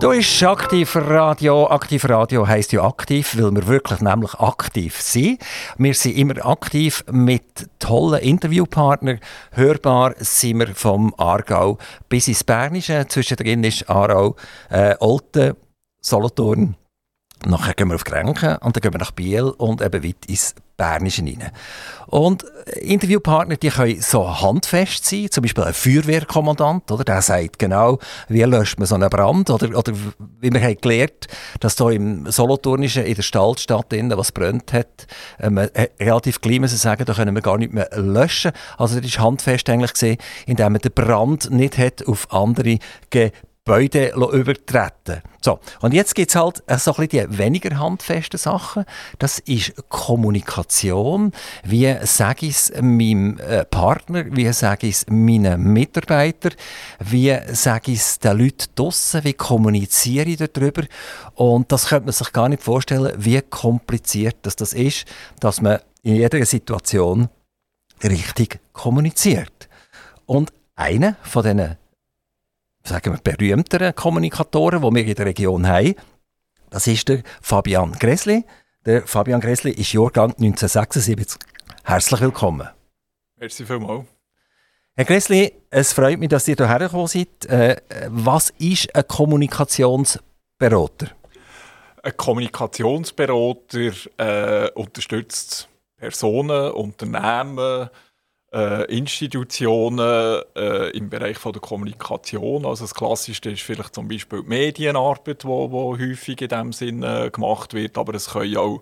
Du ist aktiv Radio. Aktiv Radio heisst ja aktiv, weil wir wirklich nämlich aktiv sind. Wir sind immer aktiv mit tollen Interviewpartnern. Hörbar sind wir vom Aargau bis ins Bernische. Zwischendrin ist Aarau, äh, Olten, Solothurn. Nachher gehen wir auf Grenken und dann gehen wir nach Biel und eben weit ins Bernische rein. Und Interviewpartner, die können so handfest sein, zum Beispiel ein Feuerwehrkommandant, oder? Der sagt genau, wie löscht man so einen Brand, oder, oder wie wir haben gelernt, dass da im Solothurnischen in der Stahlstadt innen, was brennt hat, ähm, relativ klein müssen sagen, da können wir gar nicht mehr löschen. Also das ist handfest eigentlich gesehen, indem man den Brand nicht hat auf andere Gebäude Gebäude übertreten So, und jetzt gibt es halt äh, so ein bisschen die weniger handfesten Sachen. Das ist Kommunikation. Wie sage ich es meinem äh, Partner? Wie sage ich es meinen Mitarbeitern? Wie sage ich es den Leuten draussen? Wie kommuniziere ich darüber? Und das könnte man sich gar nicht vorstellen, wie kompliziert das, das ist, dass man in jeder Situation richtig kommuniziert. Und einer von diesen sagen wir, berühmteren Kommunikatoren, die wir in der Region haben. Das ist der Fabian Gresli. Der Fabian Gresli ist Jahrgang 1976. Herzlich willkommen. Merci vielmals. Herr Gresli, es freut mich, dass ihr hierher gekommen seid. Äh, was ist ein Kommunikationsberater? Ein Kommunikationsberater äh, unterstützt Personen, Unternehmen, äh, Institutionen äh, im Bereich von der Kommunikation. Also das Klassischste ist vielleicht zum Beispiel die Medienarbeit, wo, wo häufig in diesem Sinn äh, gemacht wird, aber es können auch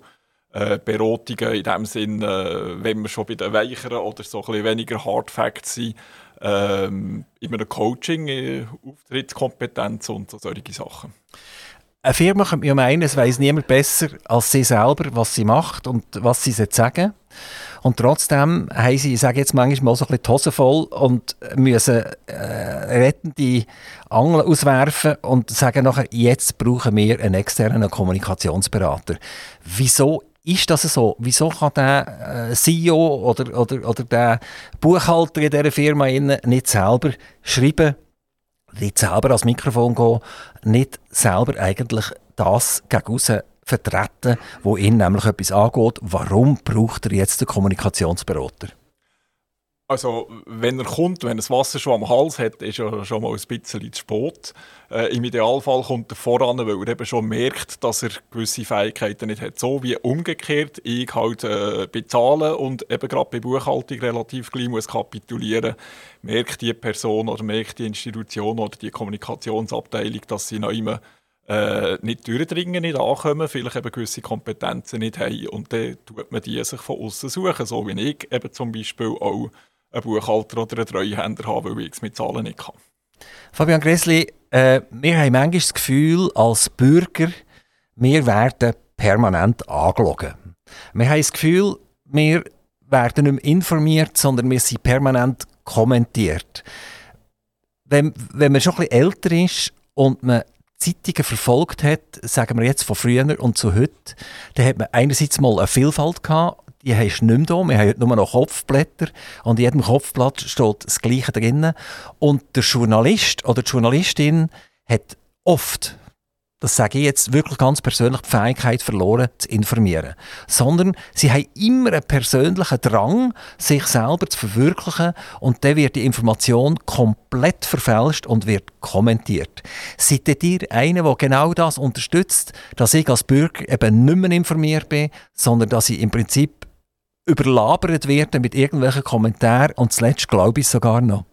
äh, Beratungen in dem Sinn, wenn wir schon bei den weicheren oder so ein bisschen weniger Hard Facts sind, ähm, in einem Coaching, äh, Auftrittskompetenz und so solche Sachen. Eine Firma könnte mir meinen, es weiß niemand besser als sie selber, was sie macht und was sie sagen und trotzdem haben sie, ich sage jetzt manchmal so ein bisschen die Hose voll und müssen äh, rettende Angeln auswerfen und sagen nachher, jetzt brauchen wir einen externen Kommunikationsberater. Wieso ist das so? Wieso kann der äh, CEO oder, oder, oder der Buchhalter in dieser Firma nicht selber schreiben, nicht selber ans Mikrofon gehen, nicht selber eigentlich das gegen vertreten, wo ihn nämlich etwas angeht. Warum braucht er jetzt den Kommunikationsberater? Also, wenn er kommt, wenn er das Wasser schon am Hals hat, ist er schon mal ein bisschen zu spät. Äh, Im Idealfall kommt er voran, weil er eben schon merkt, dass er gewisse Fähigkeiten nicht hat. So wie umgekehrt, ich halt äh, bezahlen und eben gerade bei Buchhaltung relativ klein muss kapitulieren, merkt die Person oder merkt die Institution oder die Kommunikationsabteilung, dass sie noch immer äh, nicht durchdringen, nicht ankommen, vielleicht eben gewisse Kompetenzen nicht haben. Und dann tut man die sich von außen suchen, so wie ich eben zum Beispiel auch einen Buchhalter oder einen Treuhänder habe, weil ich es mit Zahlen nicht kann. Fabian Gressli, äh, wir haben manchmal das Gefühl, als Bürger, wir werden permanent angelogen. Wir haben das Gefühl, wir werden nicht mehr informiert, sondern wir sind permanent kommentiert. Wenn, wenn man schon ein bisschen älter ist und man Zeitungen verfolgt hat, sagen wir jetzt von früher und zu heute, dann hat man einerseits mal eine Vielfalt gehabt, die hast du nicht mehr da. Wir haben nur noch Kopfblätter und in jedem Kopfblatt steht das Gleiche drin. Und der Journalist oder die Journalistin hat oft das sage ich jetzt wirklich ganz persönlich, die Fähigkeit verloren zu informieren. Sondern sie haben immer einen persönlichen Drang, sich selber zu verwirklichen und dann wird die Information komplett verfälscht und wird kommentiert. Seid ihr einer, der genau das unterstützt, dass ich als Bürger eben nicht mehr informiert bin, sondern dass ich im Prinzip überlabert werde mit irgendwelchen Kommentaren und zuletzt glaube ich sogar noch.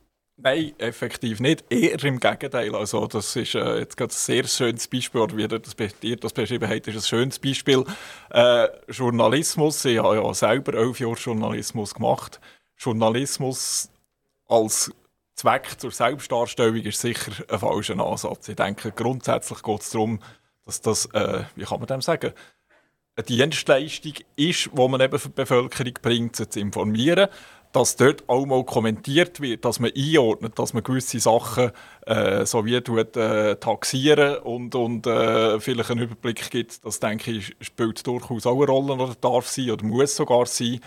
Nein, effektiv nicht. Eher im Gegenteil. Also, das ist äh, jetzt gerade ein sehr schönes Beispiel, oder wie das, ihr das beschrieben habt, ist ein schönes Beispiel. Äh, Journalismus, ich habe ja selber elf Jahre Journalismus gemacht. Journalismus als Zweck zur Selbstdarstellung ist sicher ein falscher Ansatz. Ich denke, grundsätzlich geht es darum, dass das, äh, wie kann man dem sagen, eine Dienstleistung ist, die man eben für die Bevölkerung bringt, sie zu informieren dass dort auch mal kommentiert wird, dass man einordnet, dass man gewisse Sachen äh, so wie tut, äh, taxieren und, und äh, vielleicht einen Überblick gibt, das denke ich, spielt durchaus auch eine Rolle oder darf sein oder muss sogar sein.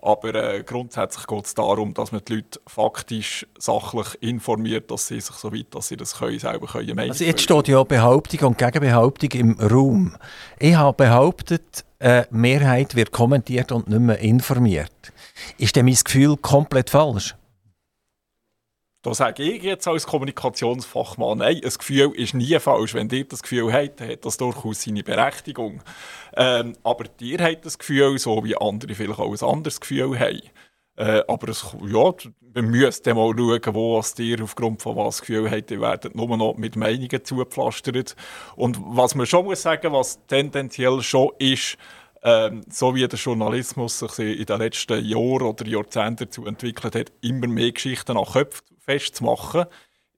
Aber äh, grundsätzlich geht es darum, dass man die Leute faktisch, sachlich informiert, dass sie sich so weit, dass sie das können, selber können Also jetzt steht ja Behauptung und Gegenbehauptung im Raum. Ich habe behauptet, eine Mehrheit wird kommentiert und nicht mehr informiert. Ist denn mein Gefühl komplett falsch? Da sage ich jetzt als Kommunikationsfachmann, nein, ein Gefühl ist nie falsch. Wenn ihr das Gefühl habt, dann hat das durchaus seine Berechtigung. Ähm, aber ihr habt das Gefühl, so wie andere vielleicht auch ein anderes Gefühl haben. Äh, aber es, ja, man müsste mal schauen, wo was ihr aufgrund von was Gefühl habt, ihr werdet nur noch mit Meinungen zugepflastert. Und was man schon muss sagen, was tendenziell schon ist, ähm, so wie der Journalismus sich in den letzten Jahren oder Jahrzehnten dazu entwickelt hat, immer mehr Geschichten an Köpfen festzumachen,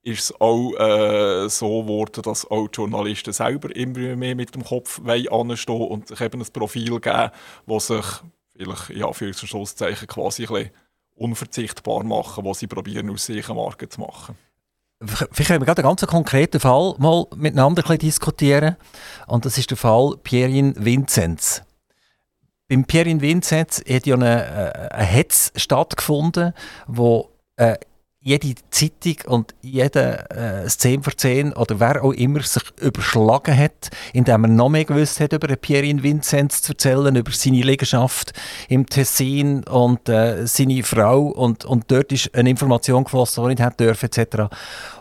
ist es auch äh, so geworden, dass auch die Journalisten selber immer mehr mit dem Kopf anstehen und sich eben ein Profil geben, das sich vielleicht ja, für Schlusszeichen quasi ein unverzichtbar machen, was sie probieren aus sich Marke zu machen. Vielleicht können wir gerade einen ganz konkreten Fall mal miteinander diskutieren. Und das ist der Fall Pierin Vinzenz. Beim Pierin Vinzenz hat ja eine, äh, eine Hetz stattgefunden, wo äh, jede Zeitung und jeder äh, 10 vor 10 oder wer auch immer sich überschlagen hat, indem er noch mehr gewusst hat über Pierre Vinzenz zu erzählen, über seine Liegenschaft im Tessin und äh, seine Frau und, und dort ist eine Information geflossen, die nicht hätte dürfen etc.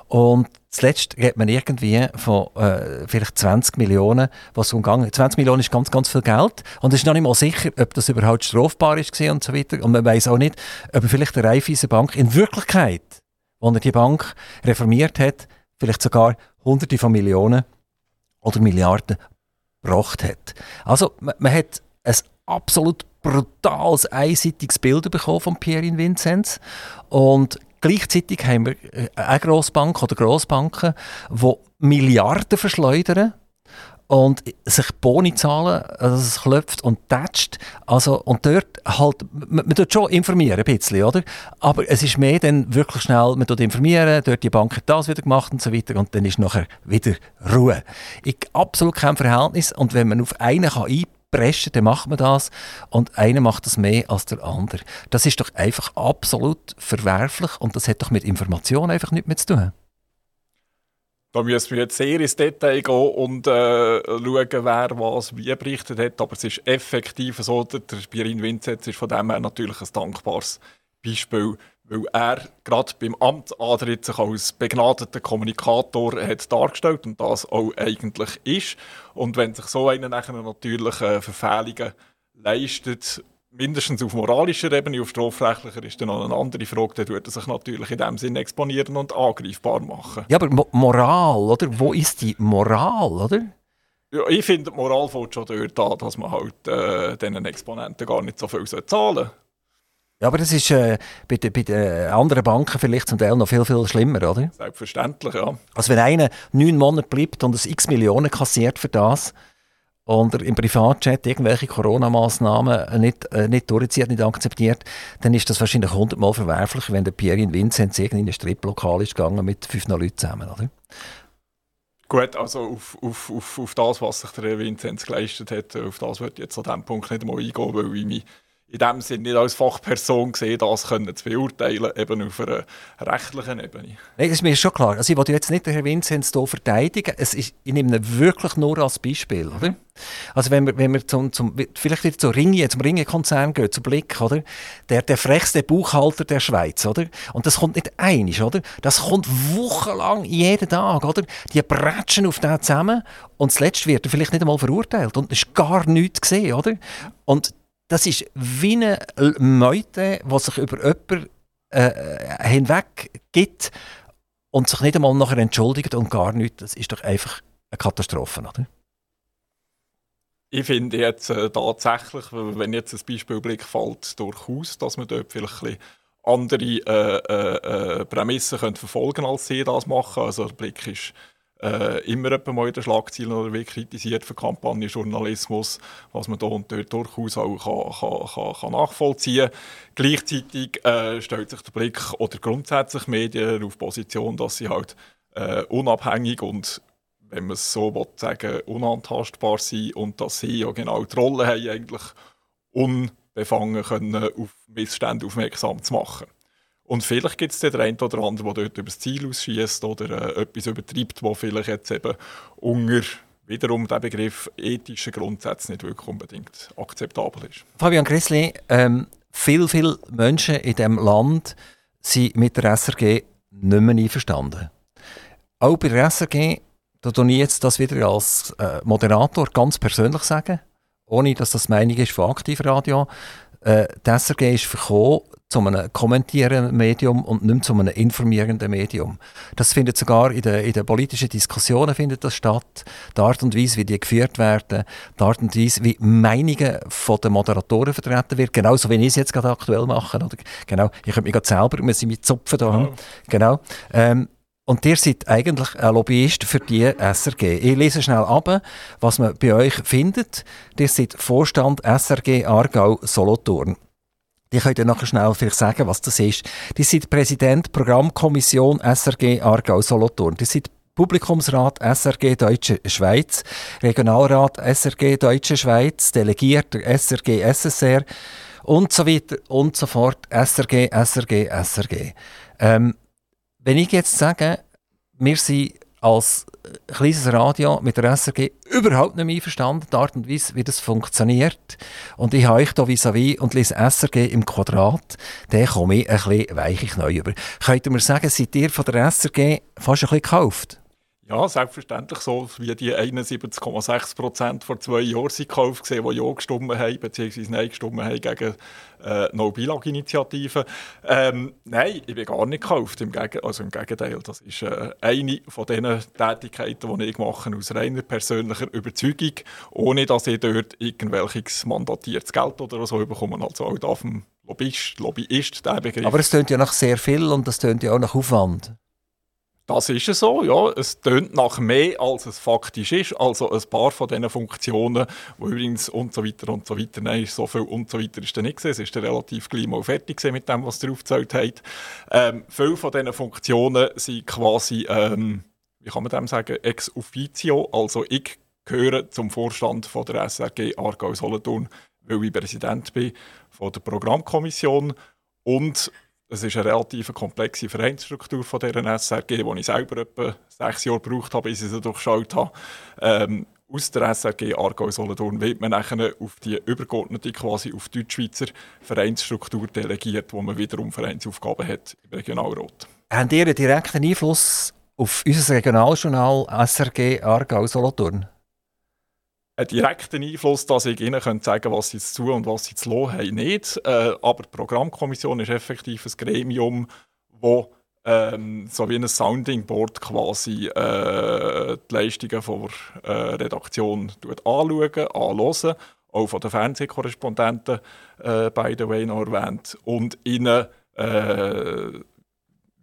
Und zuletzt hat man irgendwie von äh, vielleicht 20 Millionen, was umgegangen 20 Millionen ist ganz, ganz viel Geld. Und es ist noch nicht mal sicher, ob das überhaupt strafbar ist und so weiter. Und man weiß auch nicht, ob vielleicht der Raiffeisen Bank in Wirklichkeit, als er die Bank reformiert hat, vielleicht sogar Hunderte von Millionen oder Milliarden gebracht hat. Also man, man hat ein absolut brutales, einseitiges Bild bekommen von Pierre Vinzenz. Und Gleichzeitig haben wir äh, eine Grossbank oder Grossbanken, die Milliarden verschleudern und sich Boni zahlen, also es klopft und tätscht. Also, und dort halt, man, man tut schon informieren, ein bisschen, oder? Aber es ist mehr dann wirklich schnell, man tut informieren, dort die Bank hat das wieder gemacht und so weiter und dann ist nachher wieder Ruhe. Ich absolut kein Verhältnis und wenn man auf einen kann preschen, dann macht man das und einer macht das mehr als der andere. Das ist doch einfach absolut verwerflich und das hat doch mit Information einfach nichts mehr zu tun. Da müssen wir jetzt sehr ins Detail gehen und äh, schauen, wer was wie berichtet hat. Aber es ist effektiv so, der Birin Vinzenz ist von dem her natürlich ein dankbares Beispiel weil er gerade beim Amt Adrit sich als begnadeter Kommunikator hat dargestellt und das auch eigentlich ist. Und wenn sich so einer nachher natürlich äh, Verfehlungen leistet, mindestens auf moralischer Ebene, auf strafrechtlicher ist dann noch eine andere Frage, dann würde er sich natürlich in dem Sinne exponieren und angreifbar machen. Ja, aber Mo Moral, oder? Wo ist die Moral, oder? Ja, ich finde, die Moral fällt schon dort an, dass man halt äh, diesen Exponenten gar nicht so viel zahlen sollte. Ja, aber das ist äh, bei, de, bei den anderen Banken vielleicht zum Teil noch viel, viel schlimmer, oder? Selbstverständlich, ja. Also wenn einer neun Monate bleibt und ein x Millionen kassiert für das und er im Privatchat irgendwelche Corona-Massnahmen nicht, äh, nicht durchzieht, nicht akzeptiert, dann ist das wahrscheinlich hundertmal verwerflich, wenn der Pierre in irgendwie in ein Striplokal ist gegangen mit fünf Leuten zusammen, oder? Gut, also auf, auf, auf, auf das, was sich der Vinzenz geleistet hat, auf das ich jetzt an diesem Punkt nicht einmal eingehen, weil ich mich in dem Sinne nicht als Fachperson gesehen, das können zu beurteilen, eben auf einer rechtlichen Ebene. Nein, ist mir schon klar. Also ich will jetzt nicht den Herrn Vinzenz hier verteidigen. Es ist, ich nehme ihn wirklich nur als Beispiel, oder? Also wenn wir, wenn wir zum, zum, vielleicht wieder zum Ringe, zum Ringe-Konzern gehen, zum Blick, oder? Der, der frechste Buchhalter der Schweiz, oder? Und das kommt nicht einig, oder? Das kommt wochenlang, jeden Tag, oder? Die bretschen auf den zusammen und zuletzt wird er vielleicht nicht einmal verurteilt und es ist gar nichts gesehen, oder? Und das ist wie eine Meute, die sich über jemanden äh, hinweg gibt und sich nicht einmal nachher entschuldigt und gar nichts. Das ist doch einfach eine Katastrophe, oder? Ich finde jetzt äh, tatsächlich, wenn jetzt ein Beispiel Blick fällt, durchaus, dass man dort vielleicht ein andere äh, äh, äh, Prämissen könnte verfolgen als sie das machen. Also der Blick ist äh, immer mal in den Schlagzeilen oder wie kritisiert für Kampagnenjournalismus, was man da und dort durchaus auch kann, kann, kann nachvollziehen kann. Gleichzeitig äh, stellt sich der Blick oder grundsätzlich Medien auf Position, dass sie halt äh, unabhängig und wenn man es so will, sagen, unantastbar sind und dass sie ja genau die Rolle haben, eigentlich unbefangen können, auf Missstände aufmerksam zu machen. Und vielleicht gibt es den einen oder anderen, der dort über das Ziel ausschießt oder äh, etwas übertreibt, wo vielleicht jetzt eben unter wiederum der Begriff ethische Grundsätze nicht wirklich unbedingt akzeptabel ist. Fabian Grissli, ähm, viele, viele Menschen in diesem Land sind mit der SRG nicht mehr einverstanden. Auch bei der SRG, da tue ich jetzt das wieder als äh, Moderator ganz persönlich sagen, ohne dass das Meinung ist von Aktivradio. Äh, die SRG ist verkommen zu einem kommentierenden Medium und nicht zu einem informierenden Medium. Das findet sogar in den, in den politischen Diskussionen findet das statt. Die Art und Weise, wie die geführt werden, die Art und Weise, wie Meinungen von den Moderatoren vertreten werden, genauso wie ich es jetzt gerade aktuell mache. Oder, genau, ich könnte mich gerade selber, wir sind mit Zupfen da. Ja. Genau. Ähm, und ihr seid eigentlich ein Lobbyist für die SRG. Ich lese schnell ab, was man bei euch findet. Ihr seid Vorstand SRG Aargau Solothurn. Die könnt ihr nachher schnell vielleicht sagen, was das ist. Die sind Präsident Programmkommission SRG Aargau Solothurn. Die sind Publikumsrat SRG Deutsche Schweiz, Regionalrat SRG Deutsche Schweiz, Delegierter SRG SSR und so weiter und so fort. SRG, SRG, SRG. Ähm, wenn ich jetzt sage, wir sind als kleines Radio mit der SRG überhaupt nicht mehr einverstanden, die Art und Weise, wie das funktioniert. Und ich habe euch hier vis-à-vis -vis und lese SRG im Quadrat, dann komme ich ein bisschen weichig neu über. Könnt ihr mir sagen, seid ihr von der SRG fast ein bisschen gekauft? Ja, selbstverständlich so wie die 71,6 Prozent vor zwei Jahren sind gekauft gesehen, die ja gestimmt haben, beziehungsweise Nein gestimmt haben gegen äh, No-Bilag-Initiative. Ähm, nein, ich bin gar nicht gekauft, im, Geg also im Gegenteil. Das ist äh, eine von den Tätigkeiten, die ich mache, aus reiner persönlicher Überzeugung, ohne dass ich dort irgendwelches mandatiertes Geld oder so bekomme. Also auch da vom Lobbyist, Lobbyist, der Begriff. Aber es tönt ja nach sehr viel und es tönt ja auch nach Aufwand. Das ist es so, ja. Es tönt nach mehr, als es faktisch ist. Also ein paar von diesen Funktionen, wo übrigens und so weiter und so weiter, nein, so viel und so weiter ist da nicht gewesen. Es ist relativ gleich mal fertig mit dem, was ihr aufgezählt habt. Ähm, viele von diesen Funktionen sind quasi, ähm, wie kann man dem sagen, ex officio. Also ich gehöre zum Vorstand von der SRG Aargau Solothurn, weil ich Präsident bin von der Programmkommission und es ist eine relativ komplexe Vereinsstruktur von dieser SRG, die ich selber etwa sechs Jahre gebraucht habe, bis ich sie durchschaut habe. Ähm, aus der SRG Aargau Solothurn wird man nachher auf die übergeordnete, quasi auf die Deutschschweizer Vereinsstruktur delegiert, wo man wiederum Vereinsaufgaben hat im Regionalrat. Haben ihr einen direkten Einfluss auf unser Regionaljournal SRG Aargau Solothurn? Einen direkten Einfluss, dass ich ihnen sagen könnte, was sie zu tun und was sie zu lassen. Haben, nicht. Äh, aber die Programmkommission ist effektiv ein Gremium, das ähm, so wie ein Sounding Board quasi äh, die Leistungen der äh, Redaktion anschauen, anhören, auch von den Fernsehkorrespondenten, äh, by the way, noch erwähnt, und ihnen äh,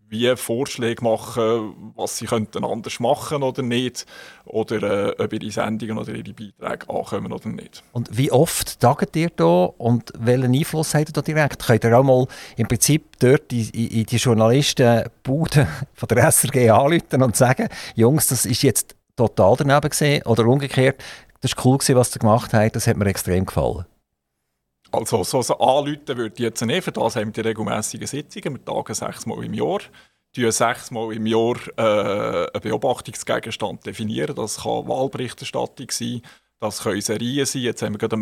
wie Vorschläge machen, was sie könnten anders machen oder nicht, oder äh, ob ihre Sendungen oder ihre Beiträge ankommen oder nicht. Und wie oft tagt ihr da und welchen Einfluss habt ihr da direkt? Könnt ihr auch mal im Prinzip dort in, in die Journalistenbude von der SRG anrufen und sagen, Jungs, das ist jetzt total daneben gesehen oder umgekehrt, das ist cool gewesen, was ihr gemacht habt, das hat mir extrem gefallen. Also so, anrufen würde ich jetzt nicht, für das haben wir die regelmäßigen Sitzungen, wir tagen sechsmal im Jahr die sechsmal im Jahr äh, einen Beobachtungsgegenstand definieren. Das kann Wahlberichterstattung sein, das können Serien sein. Jetzt haben wir gerade am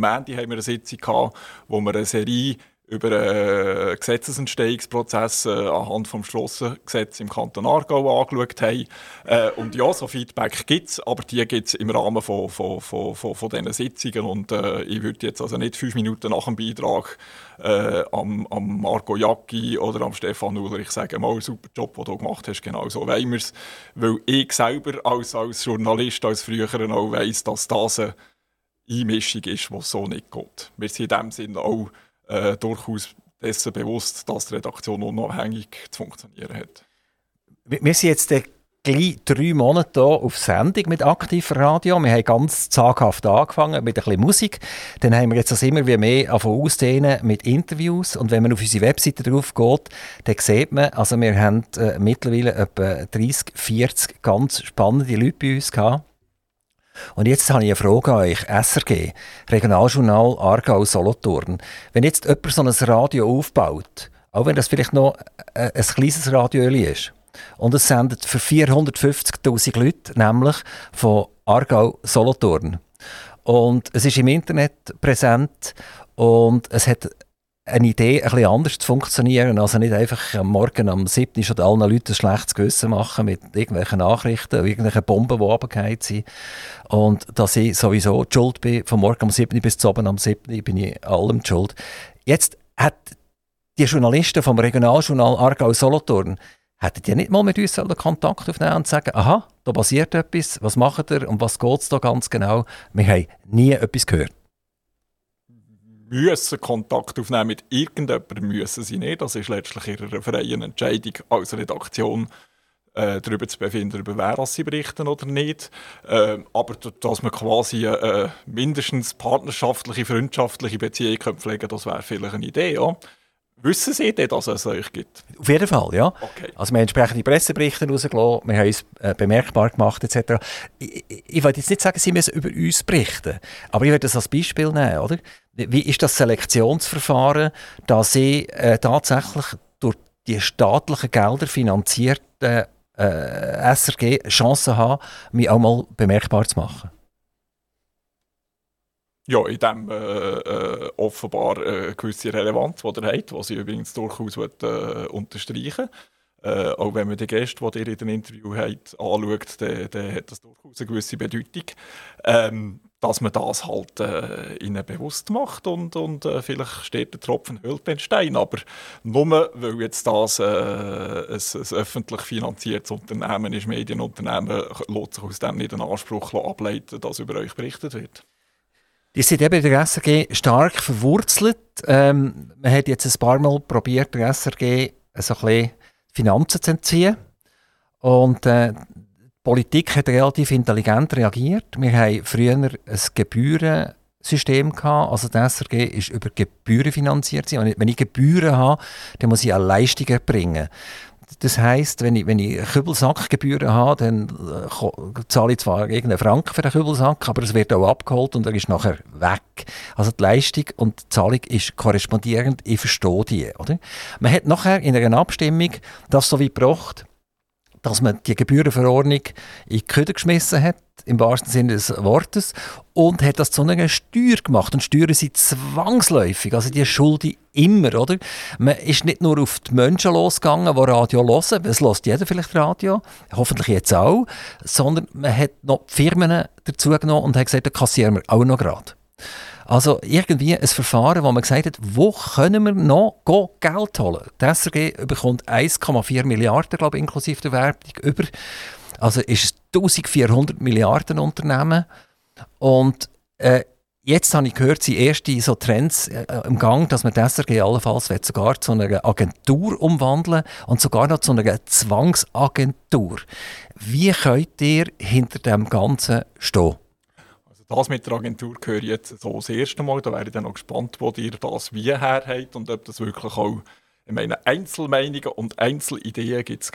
wir eine Sitzung gehabt, wo wir eine Serie über einen Gesetzesentstehungsprozess äh, anhand des Strassengesetzes im Kanton Aargau angeschaut haben. Äh, und ja, so Feedback gibt es, aber die gibt es im Rahmen von, von, von, von, von diesen Sitzungen. Und äh, ich würde jetzt also nicht fünf Minuten nach dem Beitrag äh, am, am Marco Jacki oder am Stefan Ulrich sagen, mal, super Job, den du gemacht hast, genau so wollen wir es. Weil ich selber als, als Journalist, als früherer auch weiss, dass das eine Einmischung ist, die so nicht geht. Wir sind in dem Sinne auch äh, durchaus dessen bewusst, dass die Redaktion unabhängig zu funktionieren hat. Wir sind jetzt gleich drei Monate hier auf Sendung mit Aktiv Radio. Wir haben ganz zaghaft angefangen mit ein bisschen Musik. Dann haben wir jetzt das immer wie mehr ausdehnen mit Interviews. Und wenn man auf unsere Webseite drauf geht, dann sieht man, also wir haben äh, mittlerweile etwa 30, 40 ganz spannende Leute bei uns gehabt. Und jetzt habe ich eine Frage an euch. SRG, Regionaljournal Aargau Solothurn. Wenn jetzt jemand so ein Radio aufbaut, auch wenn das vielleicht noch ein, ein kleines Radio ist, und es sendet für 450.000 Leute, nämlich von Aargau Solothurn. Und es ist im Internet präsent und es hat eine Idee, ein bisschen anders zu funktionieren. Also nicht einfach am Morgen am 7. schon allen Leuten ein schlechtes Gewissen machen mit irgendwelchen Nachrichten, irgendwelchen Bomben, die runtergefallen sind. Und dass ich sowieso die schuld bin, von morgen am 7. bis zu oben am 7. bin ich allem die schuld. Jetzt hat die Journalisten vom Regionaljournal Aargau-Solothurn hättet ihr nicht mal mit uns Kontakt aufnehmen und sagen, aha, da passiert etwas, was macht ihr und was geht es da ganz genau? Wir haben nie etwas gehört müssen Kontakt aufnehmen mit irgendjemandem, müssen sie nicht. Das ist letztlich ihre freie Entscheidung als Redaktion, äh, darüber zu befinden, über wer sie berichten oder nicht. Äh, aber dass man quasi äh, mindestens partnerschaftliche, freundschaftliche Beziehungen pflegen das wäre vielleicht eine Idee. Ja? Wissen Sie denn, dass es euch gibt? Auf jeden Fall, ja. Okay. Also wir haben entsprechende Presseberichte rausgelassen, wir haben uns äh, bemerkbar gemacht etc. Ich, ich, ich will jetzt nicht sagen, Sie müssen über uns berichten, aber ich werde das als Beispiel nehmen, oder? Wie ist das Selektionsverfahren, dass Sie äh, tatsächlich durch die staatlichen Gelder finanzierte äh, SRG Chancen haben, mich auch mal bemerkbar zu machen? Ja, in dem äh, äh, offenbar äh, gewisse Relevanz, die er hat, was ich übrigens durchaus will, äh, unterstreichen äh, Auch wenn man die Gäste, die ihr in dem Interview habt, anschaut, dann, dann hat das durchaus eine gewisse Bedeutung. Ähm, dass man das halt äh, ihnen bewusst macht und, und äh, vielleicht steht der Tropfen höhlt den Stein. Aber nur weil jetzt das äh, ein, ein öffentlich finanziertes Unternehmen ist, Medienunternehmen, lässt sich aus dem nicht einen Anspruch ableiten, dass über euch berichtet wird. Die sind eben in der SRG stark verwurzelt. Ähm, man hat jetzt ein paar Mal probiert, der SRG so ein bisschen Finanzen zu entziehen. Und äh, die Politik hat relativ intelligent reagiert. Wir haben früher ein Gebührensystem gehabt. Also die SRG ist über Gebühren finanziert. Wenn ich Gebühren habe, dann muss ich auch Leistungen erbringen. Das heisst, wenn ich, wenn ich Kübelsackgebühren habe, dann äh, zahle ich zwar irgendeinen Franken für den Kübelsack, aber es wird auch abgeholt und er ist nachher weg. Also die Leistung und die Zahlung ist korrespondierend, ich verstehe die. Oder? Man hat nachher in einer Abstimmung das so wie gebracht, dass man die Gebührenverordnung in die Köder geschmissen hat, im wahrsten Sinne des Wortes, und hat das zu einer Steuer gemacht. Und Steuern sind zwangsläufig, also die Schulden immer, oder? Man ist nicht nur auf die Menschen losgegangen, die Radio hören, es lässt jeder vielleicht Radio, hoffentlich jetzt auch, sondern man hat noch die Firmen dazu genommen und hat gesagt, da kassieren wir auch noch gerade. Also irgendwie ein Verfahren, wo man gesagt hat, wo können wir noch Geld holen? Die SRG bekommt 1,4 Milliarden, glaube ich, inklusive der Werbung über. Also ist es 1400 Milliarden Unternehmen. Und äh, jetzt habe ich gehört, sind erste so Trends äh, im Gang, dass man SRG allenfalls sogar zu einer Agentur umwandeln und sogar noch zu einer Zwangsagentur. Wie könnt ihr hinter dem Ganzen stehen? das mit der Agentur höre ich jetzt so das erste Mal. Da wäre ich dann noch gespannt, wo ihr das wie her habt und ob das wirklich auch, ich meine, Einzelmeinungen und Einzelideen gibt es.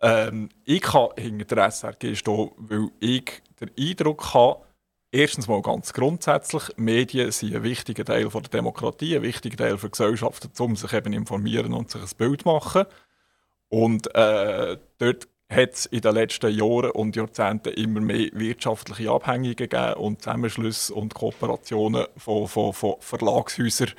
Ähm, ich kann hinter der SRG stehen, weil ich den Eindruck habe, erstens mal ganz grundsätzlich, Medien sind ein wichtiger Teil der Demokratie, ein wichtiger Teil für Gesellschaften, um sich eben informieren und sich ein Bild machen. Und äh, dort hat es in den letzten Jahren und Jahrzehnten immer mehr wirtschaftliche Abhängigungen gegeben und Zusammenschlüsse und Kooperationen von, von, von Verlagshäusern,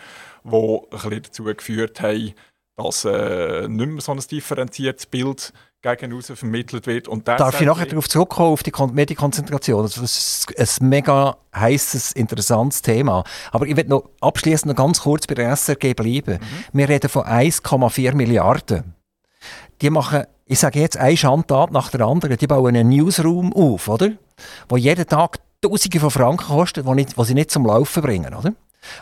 die ein bisschen dazu geführt haben, dass äh, nicht mehr so ein differenziertes Bild gegen außen vermittelt wird. Und Darf ich nachher darauf zurückkommen, auf die Medienkonzentration? Also das ist ein mega heißes, interessantes Thema. Aber ich will noch abschließend noch ganz kurz bei der SRG bleiben. Mhm. Wir reden von 1,4 Milliarden. Die machen ich sage jetzt eine Schandtat nach der anderen, die bauen einen Newsroom auf, oder? Wo jeden Tag Tausende von Franken kostet, die sie nicht zum Laufen bringen, oder?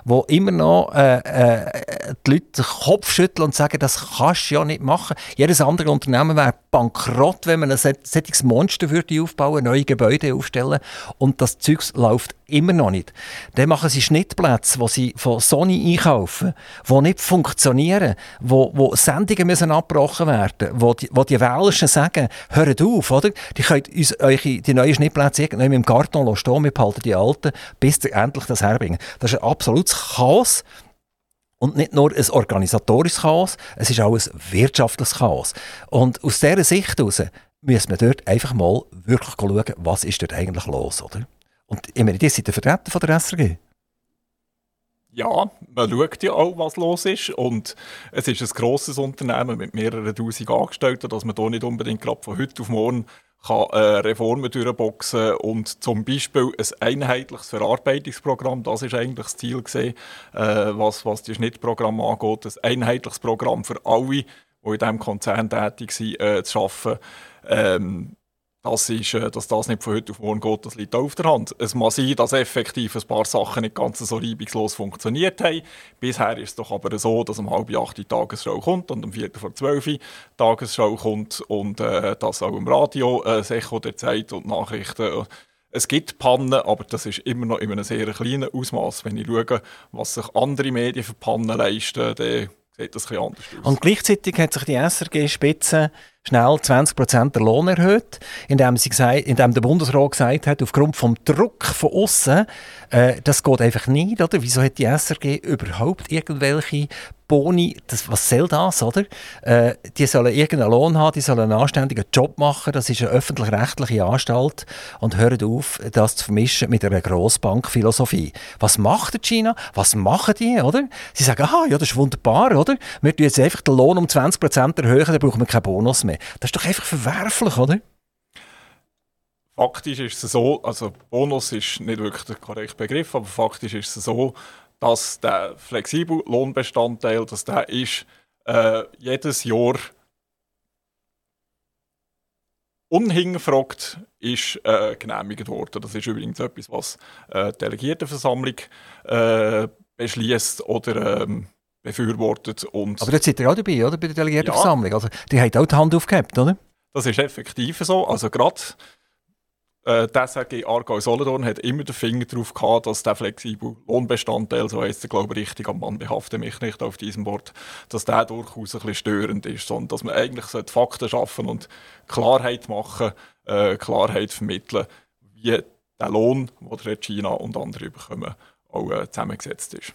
Wo immer noch äh, äh, die Leute den Kopf schütteln und sagen, das kannst du ja nicht machen. Jedes andere Unternehmen wäre bankrott, wenn man ein solches Monster würde aufbauen, neue Gebäude aufstellen und das Zeug läuft immer noch nicht. Dann machen sie Schnittplätze, die sie von Sony einkaufen, die nicht funktionieren, wo, wo Sendungen müssen abgebrochen werden, wo die, wo die Welschen sagen, hört auf, oder? Die könnt uns die neuen Schnittplätze irgendwann im Karton stehen, wir behalten die alten, bis ihr endlich das herbringen. Das ist ein absolutes Chaos. Und nicht nur ein organisatorisches Chaos, es ist auch ein wirtschaftliches Chaos. Und aus dieser Sicht heraus müssen wir dort einfach mal wirklich schauen, was ist dort eigentlich los, oder? Und ich meine, die sind der Vertreter von der SRG. Ja, man schaut ja auch, was los ist. Und es ist ein grosses Unternehmen mit mehreren tausend Angestellten, dass man hier nicht unbedingt gerade von heute auf morgen kann, äh, Reformen durchboxen und zum Beispiel ein einheitliches Verarbeitungsprogramm, das ist eigentlich das Ziel gewesen, äh, was, was die Schnittprogramme angeht, ein einheitliches Programm für alle, die in diesem Konzern tätig sind, äh, zu schaffen. Ähm, das ist, äh, dass das nicht von heute auf morgen geht, das liegt auf der Hand. Es mag sein, dass effektiv ein paar Sachen nicht ganz so reibungslos funktioniert haben. Bisher ist es doch aber so, dass um halb acht die Tagesschau kommt und um viertel vor zwölf die Tagesschau kommt und äh, das auch im Radio, äh, das Echo der Zeit und Nachrichten. Es gibt Pannen, aber das ist immer noch in einem sehr kleinen Ausmaß. Wenn ich schaue, was sich andere Medien für Pannen leisten, dann sieht das ein anders aus. Und gleichzeitig hat sich die SRG-Spitze schnell 20 der Lohn erhöht, indem, sie gesagt, indem der Bundesrat gesagt hat, aufgrund vom Druck von außen, äh, das geht einfach nicht, oder? Wieso hat die SRG überhaupt irgendwelche Boni, das, was soll das, oder? Äh, die sollen irgendeinen Lohn haben, die sollen einen anständigen Job machen, das ist eine öffentlich-rechtliche Anstalt und hören auf, das zu vermischen mit einer Grossbankphilosophie. Was macht China? Was machen die, oder? Sie sagen, ah, ja, das ist wunderbar, oder? Wir tun jetzt einfach den Lohn um 20% erhöhen, dann brauchen wir keinen Bonus mehr. Das ist doch einfach verwerflich, oder? Faktisch ist es so, also Bonus ist nicht wirklich der korrekte Begriff, aber faktisch ist es so, dass der flexible Lohnbestandteil, dass der ist äh, jedes Jahr unhingefragt ist äh, genehmigt worden. Das ist übrigens etwas, was äh, die Delegiertenversammlung äh, beschließt oder ähm, befürwortet. Und Aber jetzt seid ihr auch dabei, oder? Bei der Delegiertenversammlung. Ja. Also, die haben auch die Hand aufgehabt, oder? Das ist effektiv so. Also gerade äh, der SRG Aargau Solothurn hat immer den Finger darauf gehabt, dass der flexible Lohnbestandteil, so heisst er glaube ich richtig, am Mann behafte mich nicht auf diesem Wort, dass der durchaus ein bisschen störend ist, sondern dass man eigentlich Fakten schaffen und Klarheit machen, äh, Klarheit vermitteln, wie der Lohn, den China und andere bekommen, auch äh, zusammengesetzt ist.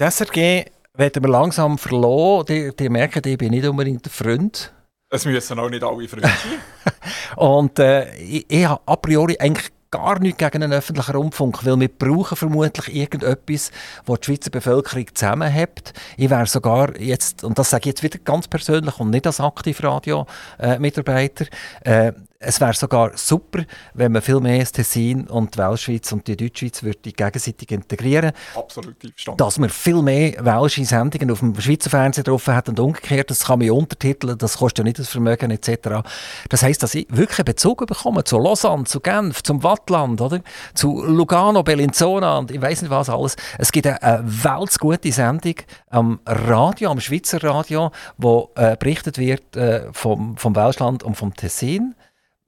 Die SRG werden wir langsam verloren. Die, die merken, ich bin nicht unbedingt der Freund. Es müssen auch nicht alle Freunde sein. und äh, ich, ich habe a priori eigentlich gar nichts gegen einen öffentlichen Rundfunk, weil wir brauchen vermutlich irgendetwas, das die Schweizer Bevölkerung zusammenhält. Ich wäre sogar jetzt, und das sage ich jetzt wieder ganz persönlich und nicht als Aktivradio-Mitarbeiter, äh, es wäre sogar super, wenn man viel mehr das Tessin und die Weltschweiz und die Deutschschweiz würde gegenseitig integrieren. Absolut verstanden. Dass man viel mehr welsche Sendungen auf dem Schweizer Fernsehen drauf hat und umgekehrt, das kann man untertiteln, das kostet ja nicht das Vermögen etc. Das heisst, dass ich wirklich einen Bezug bekomme zu Lausanne, zu Genf, zum Wattland, oder? zu Lugano, Bellinzona und ich weiß nicht was alles. Es gibt eine, eine weltgute Sendung am Radio, am Schweizer Radio, wo äh, berichtet wird äh, vom, vom Welschland und vom Tessin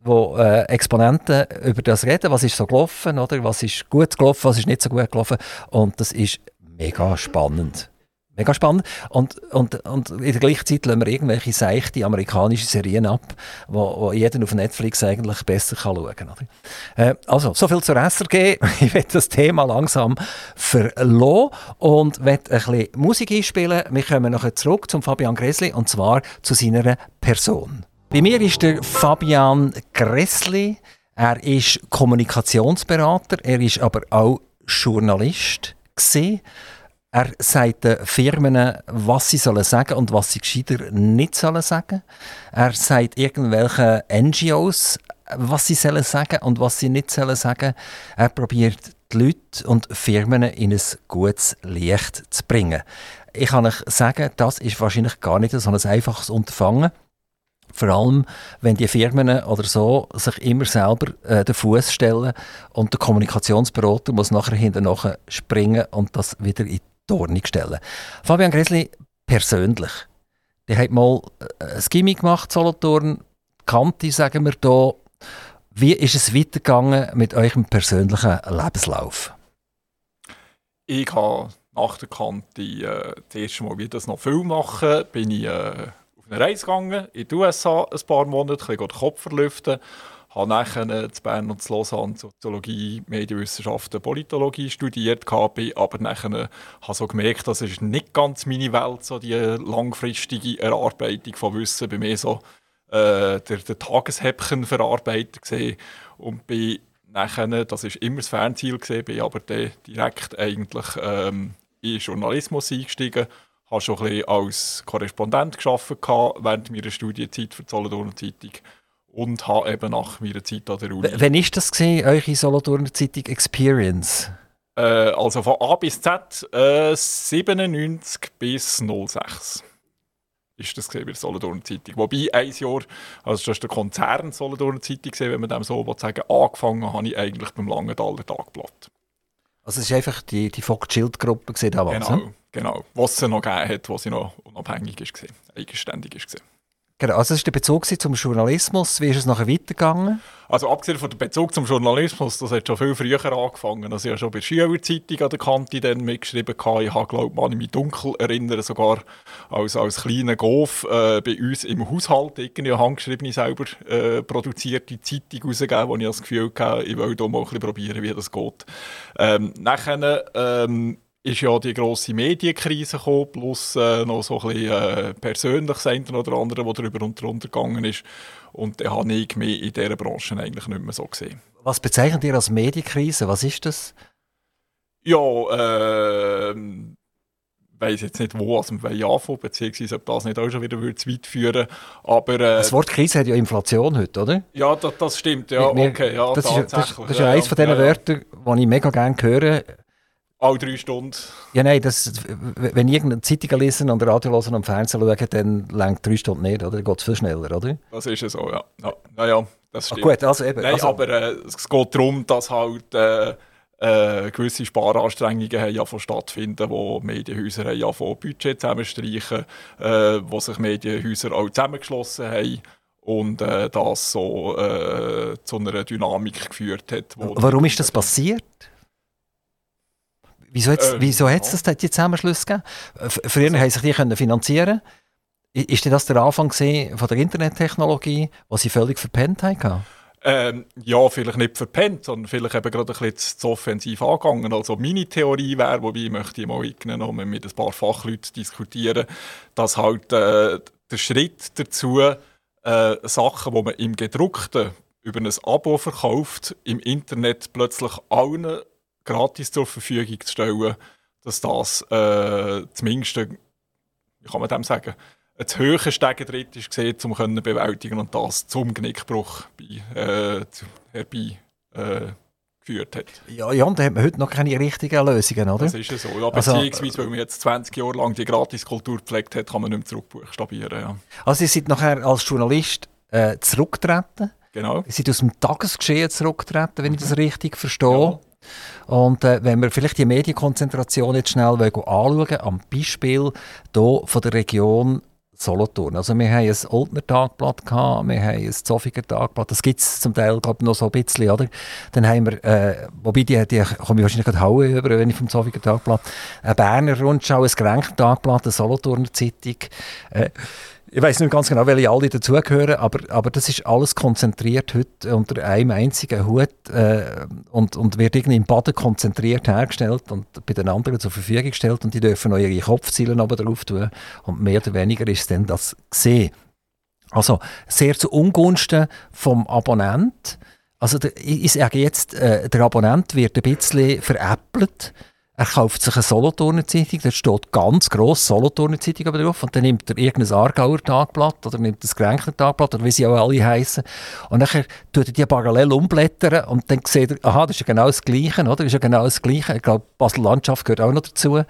wo äh, Exponenten über das reden, was ist so gelaufen, oder was ist gut gelaufen, was ist nicht so gut gelaufen und das ist mega spannend. Mega spannend. Und, und, und in der gleichen Zeit lassen wir irgendwelche seichte amerikanische Serien ab, wo, wo jeder auf Netflix eigentlich besser kann schauen kann. Äh, also, soviel zur SRG. Ich werde das Thema langsam verlassen und werde ein bisschen Musik einspielen. Wir kommen nachher zurück zum Fabian Gresli und zwar zu seiner Person. Bei mir ist der Fabian Gressli. Er ist Kommunikationsberater, er ist aber auch Journalist. Gewesen. Er sagt den Firmen, was sie sollen sagen und was sie gescheiter nicht sollen sagen. Er sagt irgendwelchen NGOs, was sie sollen sagen und was sie nicht sollen sagen. Er probiert die Leute und Firmen in ein gutes Licht zu bringen. Ich kann euch sagen, das ist wahrscheinlich gar nicht so ein einfaches Unterfangen. Vor allem, wenn die Firmen oder so sich immer selber äh, den Fuß stellen und der Kommunikationsberater muss nachher hinterher springen und das wieder in die Ordnung stellen. Fabian Gresli, persönlich, der hat mal äh, ein Gimmick gemacht, Solothurn, Kanti, sagen wir hier. Wie ist es weitergegangen mit eurem persönlichen Lebenslauf? Ich habe nach der Kante äh, das erste Mal wieder noch viel machen. Bin ich äh, auf eine Reise gegangen, in die USA ein paar Monate, ein den Kopf verlüften. Habe nachher in Bern und in Lausanne Soziologie, Medienwissenschaften, Politologie studiert, bin aber nachher äh, habe so gemerkt, das ist nicht ganz meine Welt, so die langfristige Erarbeitung von Wissen. Bei mir so äh, der, der Tageshäppchenverarbeiter gesehen und bin nachher, das ist immer das Fernziel gesehen, bin aber direkt eigentlich ähm, in Journalismus eingestiegen, habe schon ein bisschen als Korrespondent geschafft während meiner Studienzeit für die Solothurner Zeitung und habe eben nach meiner Zeit an der Uni. W wann ist das gesehen, eure Solothurner Zeitung Experience? Äh, also von A bis Z äh, 97 bis 06 ist das bei der Solothurner Zeitung. Wobei ein Jahr, also das ist der Konzern Solothurner Zeitung, wenn man dem so sagen angefangen habe ich eigentlich beim Langenthaler Tagblatt. Also es ist einfach die, die Vogt-Schild-Gruppe damals, Genau, genau. Was es noch gegeben hat, was sie noch unabhängig war, eigenständig war. Genau, also das war der Bezug zum Journalismus. Wie ist es nachher weitergegangen? Also abgesehen von dem Bezug zum Journalismus, das hat schon viel früher angefangen. Also ich habe schon bei der Schülerzeitung an der Kante dann mitgeschrieben. Ich habe, glaube ich, mich dunkel erinnern, sogar als, als kleiner Golf äh, bei uns im Haushalt irgendwie eine handgeschriebene, selber äh, produzierte Zeitung rausgegeben, wo ich das Gefühl hatte, ich will da mal ein bisschen probieren, wie das geht. Ähm, nachher ähm, ist ja die grosse Medienkrise gekommen, plus äh, noch so ein bisschen äh, persönliches eine oder andere, das darüber und drunter gegangen ist. Und dann habe ich mich in dieser Branche eigentlich nicht mehr so gesehen. Was bezeichnet ihr als Medienkrise? Was ist das? Ja, äh, weiß jetzt nicht, wo also wir anfangen, beziehungsweise ob das nicht auch schon wieder zu weit führen aber äh, Das Wort Krise hat ja Inflation heute, oder? Ja, das, das stimmt, ja, wir, okay, ja, das, ist, das, das ist ja eines von diesen ja, Wörtern, die ich mega gerne höre, alle drei Stunden? Ja, nein, das, wenn ich irgendeine Zeitung lesen und Radio hören und Fernsehen schauen, dann längt drei Stunden nicht, oder? Dann geht es viel schneller, oder? Das ist ja so, ja. ja, ja, ja das stimmt. Ach gut, also eben. Nein, also. aber äh, es geht darum, dass halt äh, äh, gewisse Sparanstrengungen haben ja von stattfinden, wo Medienhäuser haben ja von Budget zusammenstreichen, äh, wo sich Medienhäuser auch zusammengeschlossen haben und äh, das so äh, zu einer Dynamik geführt hat. Warum ist das passiert? Wieso hat es äh, wieso ja. das die Zusammenschlüsse gegeben? Früher also, haben sich die können finanzieren Ist das der Anfang von der Internettechnologie, was sie völlig verpennt haben? Ähm, ja, vielleicht nicht verpennt, sondern vielleicht eben gerade ein bisschen zu offensiv angegangen. Also meine Theorie wäre, wobei ich möchte ich mal eingenommen mit ein paar Fachleuten diskutieren, dass halt äh, der Schritt dazu, äh, Sachen, die man im gedruckten über ein Abo verkauft, im Internet plötzlich allen gratis zur Verfügung zu stellen, dass das äh, zumindest, wie kann man dem sagen, ein zu hoher Stegentritt ist gesehen, um können bewältigen und das zum Genickbruch bei, äh, herbei äh, geführt hat. Ja, ja, und da hat man heute noch keine richtigen Lösungen, oder? Das ist ja so. Ja, also, beziehungsweise, weil man jetzt 20 Jahre lang die Gratiskultur gepflegt hat, kann man nicht mehr zurückbuchstabieren. Ja. Also, Sie sind nachher als Journalist äh, zurückgetreten? Genau. Sie sind aus dem Tagesgeschehen zurückgetreten, wenn ich das richtig verstehe. Ja. Und äh, wenn wir vielleicht die Medienkonzentration jetzt schnell anschauen, am Beispiel hier von der Region Solothurn. Also wir haben ein Oldner Tagblatt, gehabt, wir haben ein Zofiger Tagblatt, das gibt es zum Teil glaub, noch so ein bisschen, oder? Dann haben wir, äh, wobei die, die komme ich wahrscheinlich gerade hauen über, wenn ich vom Zofiger Tagblatt, ein Berner Rundschau, ein Gerenkter Tagblatt, eine Solothurner Zeitung, äh, ich weiß nicht ganz genau, welche alle dazugehören, aber, aber das ist alles konzentriert heute unter einem einzigen Hut äh, und, und wird irgendwie im Baden konzentriert hergestellt und bei den anderen zur Verfügung gestellt und die dürfen noch ihre Kopfziele oben drauf tun und mehr oder weniger ist dann das gesehen. Also sehr zu Ungunsten vom Abonnent. Also der, ich sage jetzt, äh, der Abonnent wird ein bisschen veräppelt er kauft sich eine Solothurner Zeitung, da steht ganz gross Solothurner Zeitung drauf und dann nimmt er irgendein Aargauer Tagblatt oder nimmt das Gränkner Tagblatt oder wie sie auch alle heißen und dann tut er die parallel umblättern und dann sieht er, aha, das ist ja genau das Gleiche, oder? Das ist ja genau das Gleiche. Ich glaube, Basel Landschaft gehört auch noch dazu.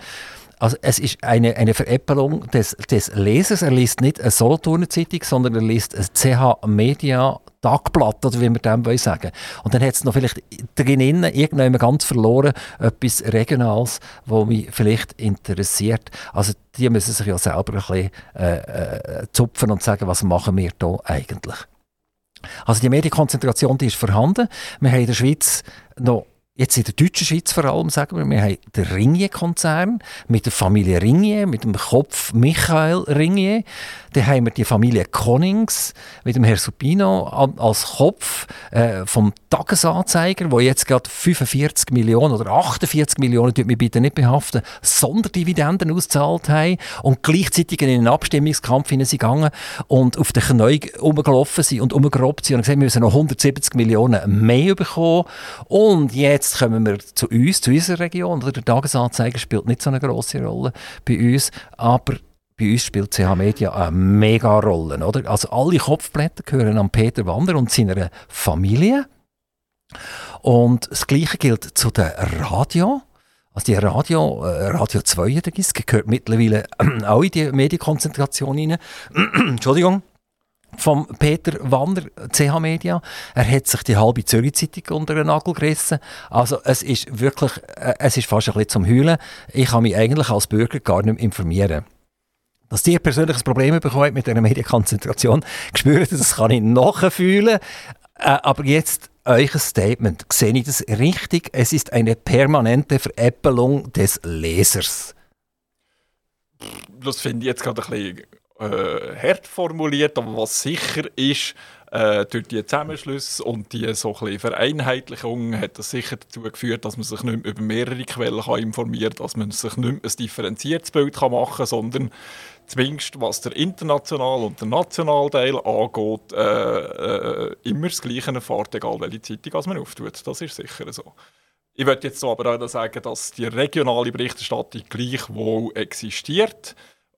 Also es ist eine, eine Veräppelung des, des Lesers. Er liest nicht eine Solothurner Zeitung, sondern er liest ein CH Media Tagblatt, oder wie wir dem sagen Und dann hat es noch vielleicht drinnen irgendjemand ganz verloren, etwas Regionales, was mich vielleicht interessiert. Also die müssen sich ja selber ein bisschen äh, äh, zupfen und sagen, was machen wir da eigentlich. Also die Medienkonzentration die ist vorhanden. Wir haben in der Schweiz noch Jetzt in der deutschen Schweiz vor allem, sagen wir, wir haben den Ringier-Konzern mit der Familie Ringier, mit dem Kopf Michael Ringier. Dann haben wir die Familie Konings mit dem Herr Supino als Kopf äh, vom Tagesanzeiger, wo jetzt gerade 45 Millionen oder 48 Millionen, tut mich bitte nicht behaften, Sonderdividenden ausgezahlt haben und gleichzeitig in einen Abstimmungskampf sind gegangen und auf den Knien rumgelaufen sind und umgerobt sind und gesagt, wir müssen noch 170 Millionen mehr bekommen. Und jetzt kommen wir zu uns, zu unserer Region. Der Tagesanzeiger spielt nicht so eine große Rolle bei uns, aber bei uns spielt CH Media eine mega Rolle. Oder? Also alle Kopfblätter gehören an Peter Wander und seiner Familie. Und das Gleiche gilt zu den Radio. Also die Radio, äh, Radio 2 gehört mittlerweile auch in die Medienkonzentration rein. Entschuldigung vom Peter Wanner, CH Media. Er hat sich die halbe Zürich-Zeitung unter den Nagel gerissen. Also es ist wirklich, äh, es ist fast ein bisschen zum Heulen. Ich kann mich eigentlich als Bürger gar nicht informieren. Dass ihr persönlich ein Problem bekommt mit dieser Medienkonzentration, gespürt, das kann ich nachfühlen. Äh, aber jetzt ein Statement. Sehe ich das richtig? Es ist eine permanente Veräppelung des Lesers. Das finde ich jetzt gerade ein bisschen äh, hart formuliert, aber was sicher ist, äh, durch die Zusammenschlüsse und die so ein Vereinheitlichung hat das sicher dazu geführt, dass man sich nicht mehr über mehrere Quellen kann informieren kann, dass man sich nicht mehr ein differenziertes Bild kann machen kann, sondern zumindest was der internationale und der nationale Teil angeht, äh, äh, immer das Gleiche erfahrt, egal welche Zeitung man auftut. Das ist sicher so. Ich würde jetzt aber auch sagen, dass die regionale Berichterstattung gleichwohl existiert.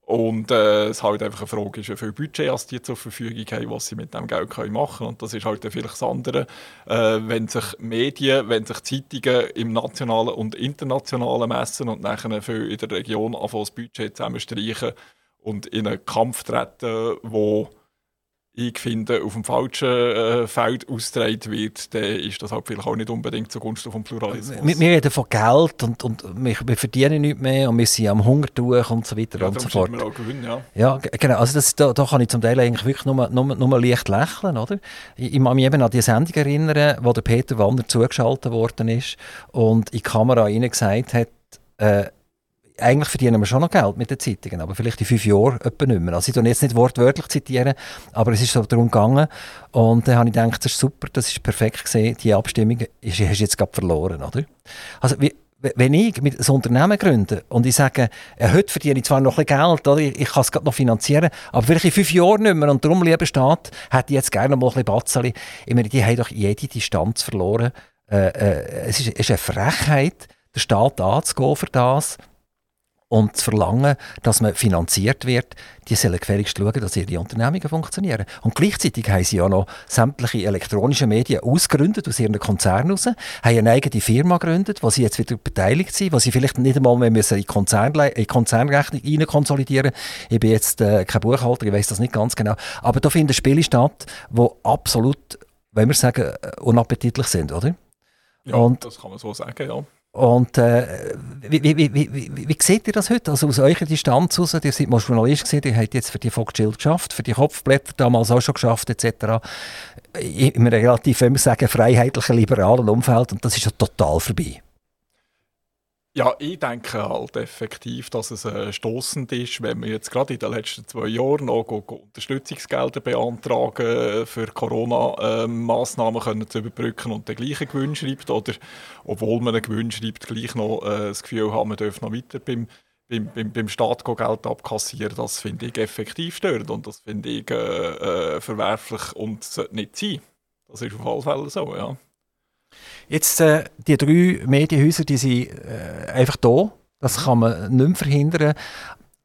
Und äh, es halt einfach eine Frage ist, wie viel Budget als die zur Verfügung haben, was sie mit dem Geld können machen können. Und das ist halt vielleicht das andere, äh, wenn sich Medien, wenn sich Zeitungen im nationalen und internationalen messen und nachher viel in der Region anfangen, das Budget zusammenstreichen und in einen Kampf treten, wo ich finde, auf dem falschen äh, Feld ausgetragen wird, dann ist das halt vielleicht auch nicht unbedingt zugunsten vom Pluralismus. Wir, wir reden von Geld und, und wir, wir, verdienen nichts mehr und wir sind am Hungertuch und so weiter ja, und so fort. Auch gewinnen, ja. ja, genau. Also das, da, da kann ich zum Teil eigentlich wirklich nur, nur, nur leicht lächeln, oder? Ich, ich kann mich eben an die Sendung erinnern, wo der Peter Wander zugeschaltet worden ist und in die Kamera rein gesagt hat, äh, eigentlich verdienen wir schon noch Geld mit den Zeitungen, aber vielleicht in fünf Jahren etwa nicht mehr. Also ich jetzt nicht wortwörtlich, zitieren, aber es ist so darum gegangen. Und dann habe ich gedacht, das ist super, das ist perfekt gesehen, die Abstimmung ist, hast jetzt gerade verloren, oder? Also wie, wenn ich mit ein Unternehmen gründe und ich sage, äh, heute verdiene ich zwar noch ein bisschen Geld, oder? ich kann es gerade noch finanzieren, aber vielleicht in fünf Jahren nicht mehr und darum, lieber Staat, hätte ich jetzt gerne noch mal ein bisschen Batzeli. Ich meine, die haben doch jede Distanz verloren. Äh, äh, es, ist, es ist eine Frechheit, den Staat anzugehen für das und zu verlangen, dass man finanziert wird, die sollen gefälligst schauen, dass ihre Unternehmungen funktionieren. Und gleichzeitig haben sie ja noch sämtliche elektronische Medien ausgegründet aus ihren Konzernen heraus, haben eine eigene Firma gegründet, wo sie jetzt wieder beteiligt sind, wo sie vielleicht nicht einmal mehr müssen in die Konzernle in Konzernrechnung konsolidieren Ich bin jetzt äh, kein Buchhalter, ich weiß das nicht ganz genau. Aber da finden Spiele statt, die absolut, wenn wir sagen, äh, unappetitlich sind, oder? Ja, und, das kann man so sagen, ja. Und äh, wie, wie, wie, wie, wie seht ihr das heute? Also aus eurer Distanz heraus, ihr seid mal Journalist gewesen, ihr habt jetzt für die Foxschild geschafft, für die Kopfblätter damals auch schon geschafft etc. In einem relativ, wenn wir sagen, freiheitlichen, liberalen Umfeld und das ist ja total vorbei. Ja, ich denke halt effektiv, dass es äh, stoßend ist, wenn wir jetzt gerade in den letzten zwei Jahren noch go, go Unterstützungsgelder beantragen, äh, für Corona-Massnahmen äh, zu überbrücken und den gleichen Gewinn schreibt oder obwohl man einen Gewinn schreibt, gleich noch äh, das Gefühl haben, man dürfe noch weiter beim, beim, beim, beim Staat Geld abkassieren. Das finde ich effektiv störend und das finde ich äh, äh, verwerflich und sollte nicht sein. Das ist auf alle Fälle so, ja. Jetzt, äh, die drei Medienhäuser, die sind äh, einfach da. Das kann man nicht mehr verhindern.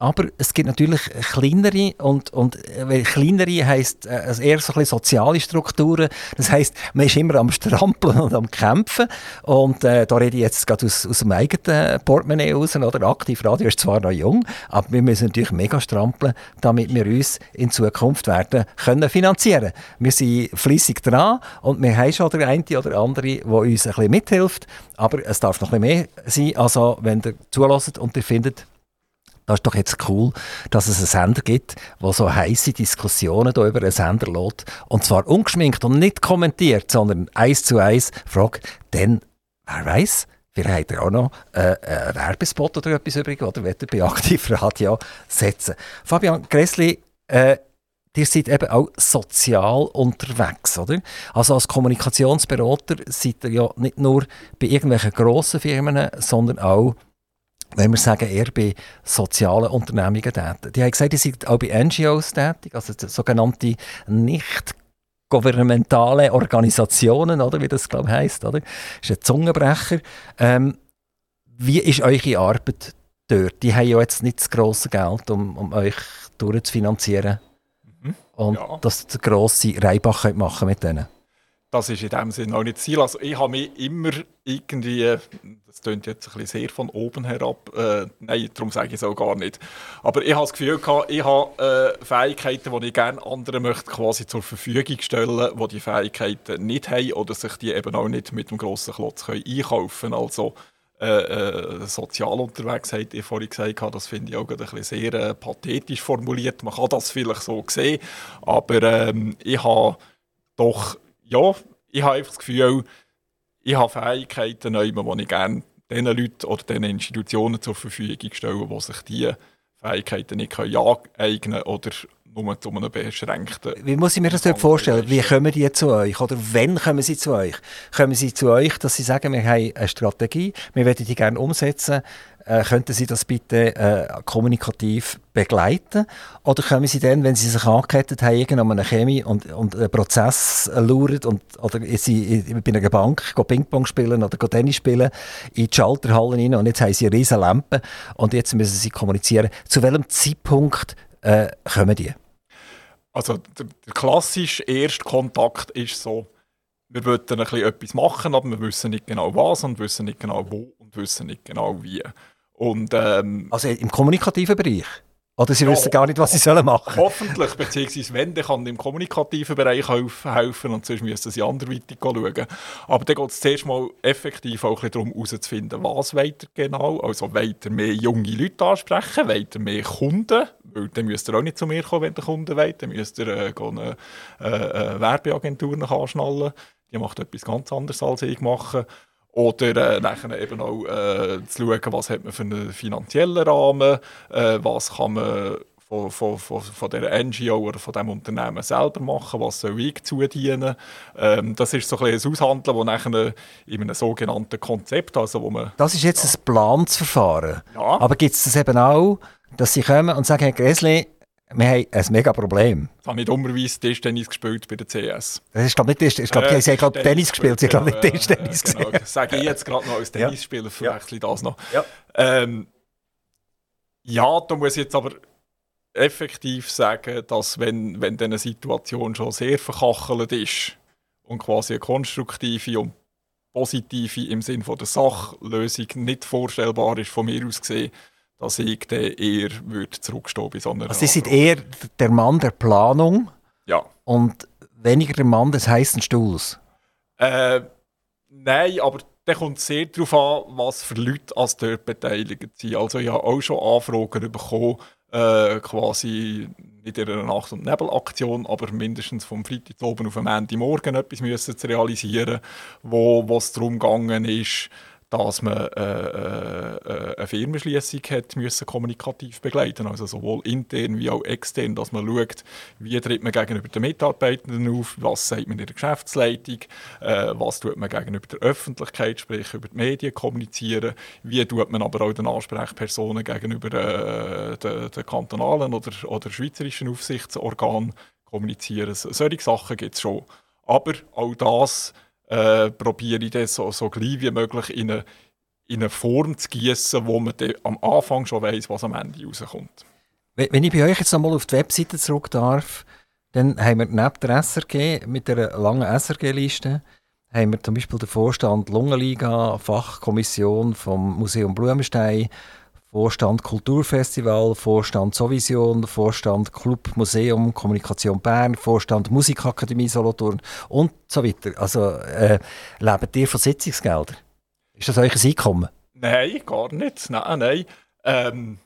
Aber es gibt natürlich kleinere und, und kleinere heisst äh, also eher so ein soziale Strukturen. Das heisst, man ist immer am Strampeln und am Kämpfen und äh, da rede ich jetzt gerade aus, aus dem eigenen Portemonnaie raus, oder? Aktivradio ist zwar noch jung, aber wir müssen natürlich mega strampeln, damit wir uns in Zukunft werden können finanzieren. Wir sind fließig dran und wir haben schon der eine oder andere, der uns ein bisschen mithilft, aber es darf noch ein bisschen mehr sein. Also, wenn ihr zulässt und ihr findet, das ist doch jetzt cool, dass es einen Sender gibt, der so heiße Diskussionen über einen Sender lässt. Und zwar ungeschminkt und nicht kommentiert, sondern eins zu eins fragt, dann, wer weiß, Vielleicht habt ihr auch noch äh, einen Werbespot oder etwas übrig, oder wollt ihr bei Aktivradio setzen. Fabian Gressli, äh, ihr seid eben auch sozial unterwegs, oder? Also als Kommunikationsberater seid ihr ja nicht nur bei irgendwelchen grossen Firmen, sondern auch wenn wir sagen, eher bei sozialen Unternehmungen tätig. Die haben gesagt, die sind auch bei NGOs tätig, also sogenannte nicht gouvernementale Organisationen, oder wie das glaube ich heisst, oder? Das ist ein Zungenbrecher. Ähm, wie ist eure Arbeit dort? Die haben ja jetzt nicht das grosse Geld, um, um euch durchzufinanzieren mhm. und ja. dass ihr grosse Reibach machen mit denen das ist in dem Sinne auch nicht Ziel. Also ich habe mich immer irgendwie, das klingt jetzt ein bisschen sehr von oben herab, äh, nein, darum sage ich es auch gar nicht. Aber ich habe das Gefühl gehabt, ich habe äh, Fähigkeiten, die ich gerne anderen möchte quasi zur Verfügung stellen, die die Fähigkeiten nicht haben oder sich die eben auch nicht mit dem grossen Klotz können einkaufen können. Also äh, äh, sozial unterwegs, habt ihr vorhin gesagt, das finde ich auch ein bisschen sehr äh, pathetisch formuliert. Man kann das vielleicht so sehen, aber ähm, ich habe doch ja, ich habe einfach das Gefühl, ich habe Fähigkeiten, die ich gerne den Leuten oder den Institutionen zur Verfügung stelle, die sich diese Fähigkeiten nicht aneignen können oder nur zu einem beschränkten. Wie muss ich mir das dort vorstellen? Wie kommen die zu euch? Oder wann kommen sie zu euch? Kommen sie zu euch, dass sie sagen, wir haben eine Strategie, wir möchten die gerne umsetzen, äh, könnten Sie das bitte äh, kommunikativ begleiten? Oder können Sie dann, wenn Sie sich angekettet haben an einer Chemie und, und einen Prozess lauern und, oder Sie bei einer Bank Ping-Pong spielen oder Tennis spielen, in die Schalterhallen rein und jetzt haben Sie eine riesige Lampe und jetzt müssen Sie kommunizieren. Zu welchem Zeitpunkt äh, kommen die? Also der, der klassische erste Kontakt ist so, wir wollten ein bisschen etwas machen, aber wir wissen nicht genau was und wissen nicht genau wo und wissen nicht genau wie. Und, ähm, also im kommunikativen Bereich? Oder sie ja, wissen gar nicht, was sie sollen machen Hoffentlich, beziehungsweise wenn, dann kann im kommunikativen Bereich helfen und sonst müssen sie anderweitig schauen. Aber dann geht es zuerst mal effektiv auch darum herauszufinden, was weiter genau. Also weiter mehr junge Leute ansprechen, weiter mehr Kunden, weil dann müsst ihr auch nicht zu mir kommen, wenn der Kunde will. Dann müsst ihr äh, eine, äh, eine Werbeagentur anschnallen. Die macht etwas ganz anderes als ich mache. Oder äh, nachher eben auch äh, zu schauen, was hat man für einen finanziellen Rahmen, äh, was kann man von, von, von, von der NGO oder von dem Unternehmen selber machen, was soll ich zudienen. Ähm, das ist so ein, ein Aushandeln, das nachher in einem sogenannten Konzept, also wo man... Das ist jetzt ja. ein Planungsverfahren. Ja. Aber gibt es das eben auch, dass sie kommen und sagen, Herr Gräsli, wir haben ein mega Problem. Ich habe nicht dummerweise Tischtennis gespielt bei der CS. Das ist, glaube nicht Tischtennis. Ich glaube, äh, sie haben Tennis gespielt. Sie haben nicht Tischtennis äh, genau. Sage ich jetzt gerade noch als Tennisspieler, ja. verwechsel ich das noch. Ja. Ähm, ja, da muss ich jetzt aber effektiv sagen, dass wenn, wenn eine Situation schon sehr verkachelt ist und quasi eine konstruktive und positive im Sinne der Sachlösung nicht vorstellbar ist, von mir aus gesehen, dass ich dann eher würde zurückstehen bei so einer Also Sie sind eher der Mann der Planung ja. und weniger der Mann des heißen Stuhls? Äh, nein, aber dann kommt es sehr darauf an, was für Leute als dort beteiligt sind. Also ich habe auch schon Anfragen bekommen, äh, quasi nicht in einer Nacht- und Nebelaktion, aber mindestens vom Freitag oben auf am Morgen etwas müssen zu realisieren, wo es darum gegangen ist, dass man äh, äh, eine Firmenschließung hat müssen kommunikativ begleiten, also sowohl intern wie auch extern, dass man schaut, wie tritt man gegenüber den Mitarbeitenden auf, was sagt man in der Geschäftsleitung, äh, was tut man gegenüber der Öffentlichkeit, sprich über die Medien kommunizieren, wie tut man aber auch den Ansprechpersonen gegenüber äh, den, den, kantonalen oder, oder schweizerischen Aufsichtsorganen kommunizieren. Solche Sachen gibt es schon. Aber auch das äh, probiere ich das so, so gleich wie möglich in eine, in eine Form zu gießen, wo man am Anfang schon weiß, was am Ende rauskommt. Wenn ich bei euch jetzt nochmal auf die Webseite zurück darf, dann haben wir neben der SRG mit einer langen SRG-Liste haben wir zum Beispiel den Vorstand Lungenliga, Fachkommission vom Museum Blumenstein, Vorstand Kulturfestival, Vorstand Sovision, Vorstand Club Museum Kommunikation Bern, Vorstand Musikakademie Solothurn und so weiter. Also äh, lebt ihr von Sitzungsgeldern? Ist das euch ein Einkommen? Nein, gar nicht. Nein, nein. Ähm,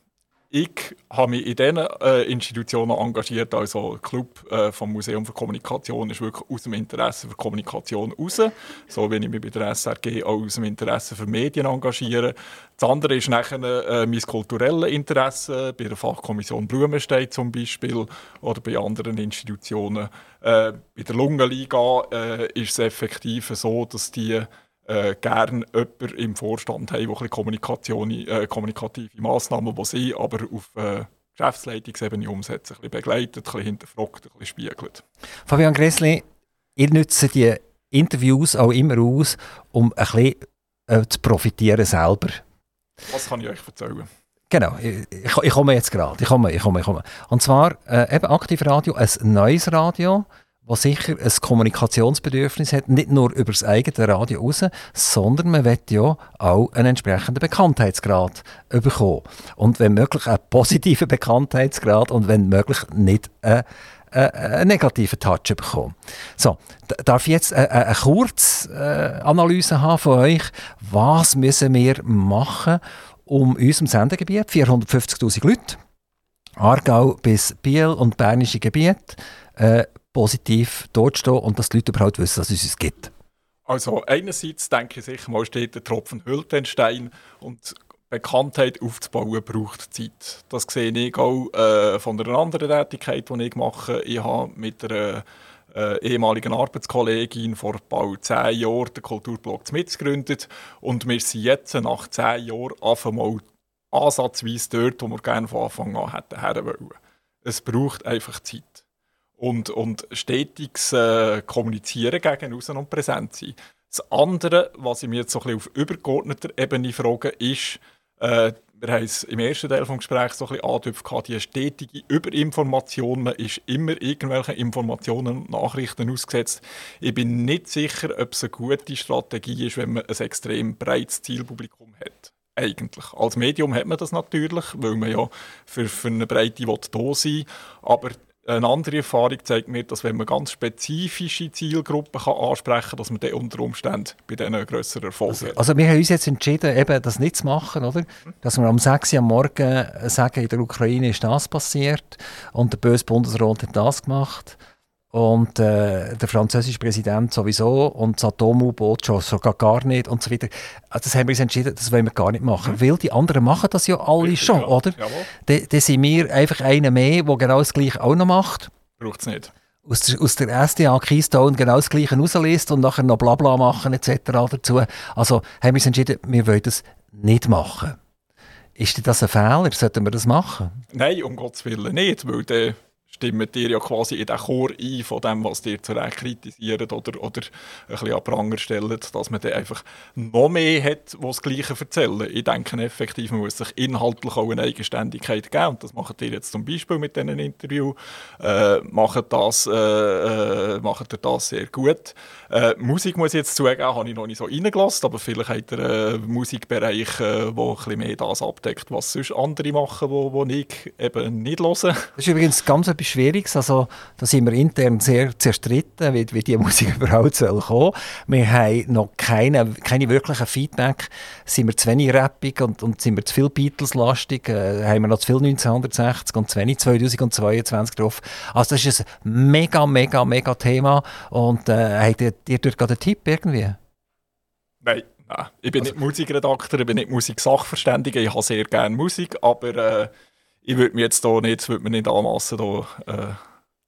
ich habe mich in diesen äh, Institutionen engagiert, also der Club äh, vom Museum für Kommunikation ist wirklich aus dem Interesse für Kommunikation raus, so wie ich mich bei der SRG auch aus dem Interesse für Medien engagiere. Das andere ist nachher äh, mein kulturelles Interesse, bei der Fachkommission Blumenstein zum Beispiel oder bei anderen Institutionen. Äh, bei der Lungenliga äh, ist es effektiv so, dass die äh, gerne jemanden im Vorstand haben, der Kommunikation, äh, kommunikative Massnahmen, die sie aber auf äh, Geschäftsleitungsebene umsetzen, ein bisschen begleitet, ein bisschen hinterfragt, ein bisschen spiegelt. Fabian Gressli, ihr nutzt die Interviews auch immer aus, um ein bisschen äh, zu profitieren selber. Was kann ich euch erzählen? Genau, ich, ich, komme jetzt gerade. Ich komme, ich komme, ich komme. Und zwar äh, eben Aktivradio, ein neues Radio was sicher ein Kommunikationsbedürfnis hat, nicht nur über das eigene Radio raus, sondern man will ja auch einen entsprechenden Bekanntheitsgrad bekommen. Und wenn möglich einen positiven Bekanntheitsgrad und wenn möglich nicht einen, einen negativen Touch bekommen. So, darf ich jetzt eine, eine Kurzanalyse haben von euch? Was müssen wir machen, um unserem Sendegebiet, 450'000 Leute, Aargau bis Biel und Bernische Gebiet, äh, positiv dort stehen und dass die Leute überhaupt wissen, dass es uns gibt? Also einerseits denke ich sicher mal steht der Tropfen hüllt den Stein und Bekanntheit aufzubauen braucht Zeit. Das sehe ich auch äh, von einer anderen Tätigkeit, die ich mache. Ich habe mit einer äh, ehemaligen Arbeitskollegin vor bald zehn Jahren den Kulturblock mitgegründet und wir sind jetzt nach zehn Jahren einfach mal ansatzweise dort, wo wir gerne von Anfang an hätten wollen. Es braucht einfach Zeit und, und stetiges äh, Kommunizieren gegen außen und präsent sein. Das andere, was ich mir jetzt so ein bisschen auf übergeordneter Ebene frage, ist, äh, wir haben es im ersten Teil des Gesprächs so ein bisschen angedeutet, die stetige Überinformation. Man ist immer irgendwelchen Informationen und Nachrichten ausgesetzt. Ich bin nicht sicher, ob es eine gute Strategie ist, wenn man ein extrem breites Zielpublikum hat. Eigentlich. Als Medium hat man das natürlich, weil man ja für, für eine Breite da sein will. Aber eine andere Erfahrung zeigt mir, dass wenn man ganz spezifische Zielgruppen kann ansprechen kann, dass man dann unter Umständen bei denen grösseren Erfolg also, hat. Also wir haben uns jetzt entschieden, eben das nicht zu machen, oder? Dass wir am 6. Uhr am Morgen sagen, in der Ukraine ist das passiert und der böse Bundesrat hat das gemacht und äh, der französische Präsident sowieso und das Atom-U-Boot schon sogar gar nicht und so weiter. Also das haben wir uns entschieden, das wollen wir gar nicht machen, mhm. weil die anderen machen das ja alle Richtig, schon, ja. oder? Dann sind wir einfach einer mehr, der genau das Gleiche auch noch macht. Braucht es nicht. Aus der, aus der SDA Keystone genau das Gleiche rausliest und nachher noch Blabla machen etc. dazu. Also haben wir uns entschieden, wir wollen das nicht machen. Ist das ein Fehler? Sollten wir das machen? Nein, um Gottes Willen nicht, weil der stimmen dir ja quasi in den Chor ein von dem, was dir zurecht kritisiert oder, oder ein bisschen an Pranger stellen, dass man dann einfach noch mehr hat, was das Gleiche erzählen. Ich denke effektiv, man muss sich inhaltlich auch eine Eigenständigkeit geben und das macht ihr jetzt zum Beispiel mit diesen Interview. Äh, macht, das, äh, äh, macht ihr das sehr gut. Äh, Musik muss ich jetzt zugeben, habe ich noch nicht so reingelassen, aber vielleicht hat ihr einen Musikbereich, äh, ein mehr das abdeckt, was sonst andere machen, wo ich eben nicht höre. Das ist übrigens ganz etwas Schwieriges. Also, da sind wir intern sehr zerstritten, wie, wie die Musik überhaupt soll kommen. Wir haben noch keine, keine wirklichen Feedback. Sind wir zu wenig rappig und, und sind wir zu viel Beatles-lastig? Äh, haben wir noch zu viel 1960 und zu wenig 2022 drauf? Also das ist ein mega, mega, mega Thema. Und äh, habt ihr, ihr dort gerade einen Tipp irgendwie? Nein. Nein, ich bin also, nicht Musikredakteur, ich bin nicht Musiksachverständiger, ich habe sehr gerne Musik, aber äh, ich würde mir jetzt hier nicht, würde mir nicht anmassen, hier, äh.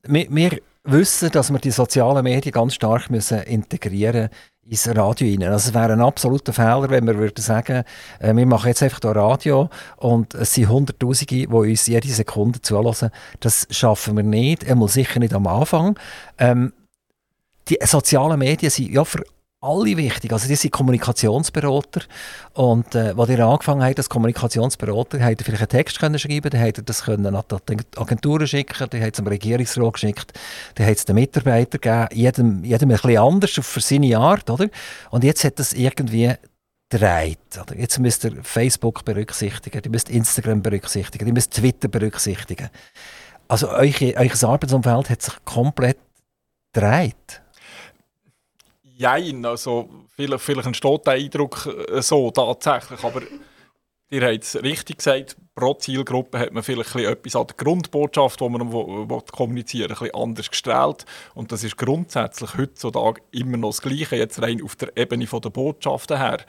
wir, wir, wissen, dass wir die sozialen Medien ganz stark müssen integrieren ins Radio rein. Also es wäre ein absoluter Fehler, wenn wir würden sagen, äh, wir machen jetzt einfach hier Radio und es sind Hunderttausende, die uns jede Sekunde zulassen. Das schaffen wir nicht, einmal sicher nicht am Anfang. Ähm, die sozialen Medien sind ja für alle wichtig. Also die sind Kommunikationsberater und äh, als ihr angefangen habt als Kommunikationsberater, habt ihr vielleicht einen Text können schreiben, dann ihr das können an die Agenturen schicken, dann habt es dem Regierungsrat geschickt, dann habt es den Mitarbeitern gegeben, jedem, jedem ein bisschen anders für seine Art, oder? Und jetzt hat das irgendwie dreht. Jetzt müsst ihr Facebook berücksichtigen, ihr müsst Instagram berücksichtigen, ihr müsst Twitter berücksichtigen. Also euch, euer Arbeitsumfeld hat sich komplett dreht. Jein, also vielleicht, vielleicht entsteht der Eindruck äh, so tatsächlich, aber ihr habt es richtig gesagt, pro Zielgruppe hat man vielleicht etwas an der Grundbotschaft, die man kommunizieren will, ein anders gestellt. Und das ist grundsätzlich heutzutage immer noch das Gleiche, jetzt rein auf der Ebene der Botschaften her.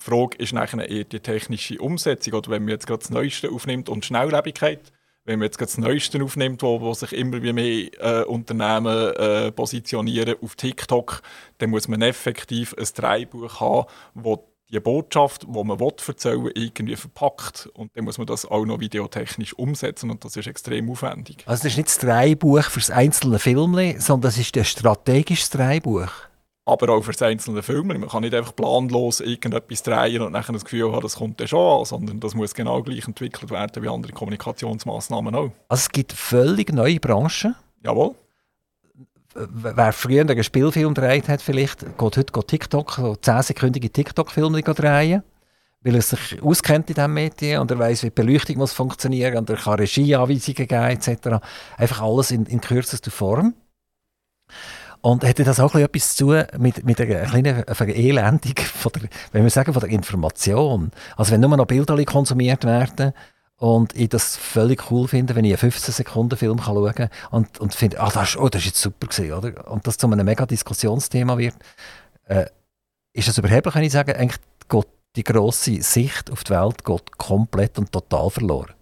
Die Frage ist nachher eher die technische Umsetzung, oder wenn man jetzt gerade das Neueste aufnimmt und Schnelllebigkeit, wenn man jetzt das Neueste aufnimmt, wo, wo sich immer wie mehr äh, Unternehmen äh, positionieren auf TikTok, dann muss man effektiv ein Dreibuch haben, wo die Botschaft, die man will, erzählen irgendwie verpackt. Und dann muss man das auch noch videotechnisch umsetzen und das ist extrem aufwendig. Also das ist nicht das Dreibuch für das einzelne Film, sondern das ist ein strategisches Dreibuch aber auch für einzelne Filme. Man kann nicht einfach planlos irgendetwas drehen und nachher das Gefühl haben, das kommt ja schon an, sondern das muss genau gleich entwickelt werden wie andere Kommunikationsmaßnahmen auch. Also es gibt völlig neue Branchen. Jawohl. Wer früher einen Spielfilm gedreht hat, vielleicht geht heute geht TikTok, so 10-sekündige TikTok-Filme drehen, weil er sich auskennt in diesem Medien und er weiß, wie die Beleuchtung muss funktionieren und er kann Regieanweisungen geben etc. Einfach alles in, in kürzester Form. Und hätte das auch etwas zu mit, mit einer kleinen Verelendung von der, wenn wir sagen, von der Information? Also wenn nur noch Bilder konsumiert werden und ich das völlig cool finde, wenn ich einen 15-Sekunden-Film schauen kann und, und finde, ah, das, ist, oh, das ist jetzt super gewesen, oder? Und das zu einem mega Diskussionsthema wird, äh, ist das überheblich, wenn ich sage, eigentlich geht die grosse Sicht auf die Welt geht komplett und total verloren?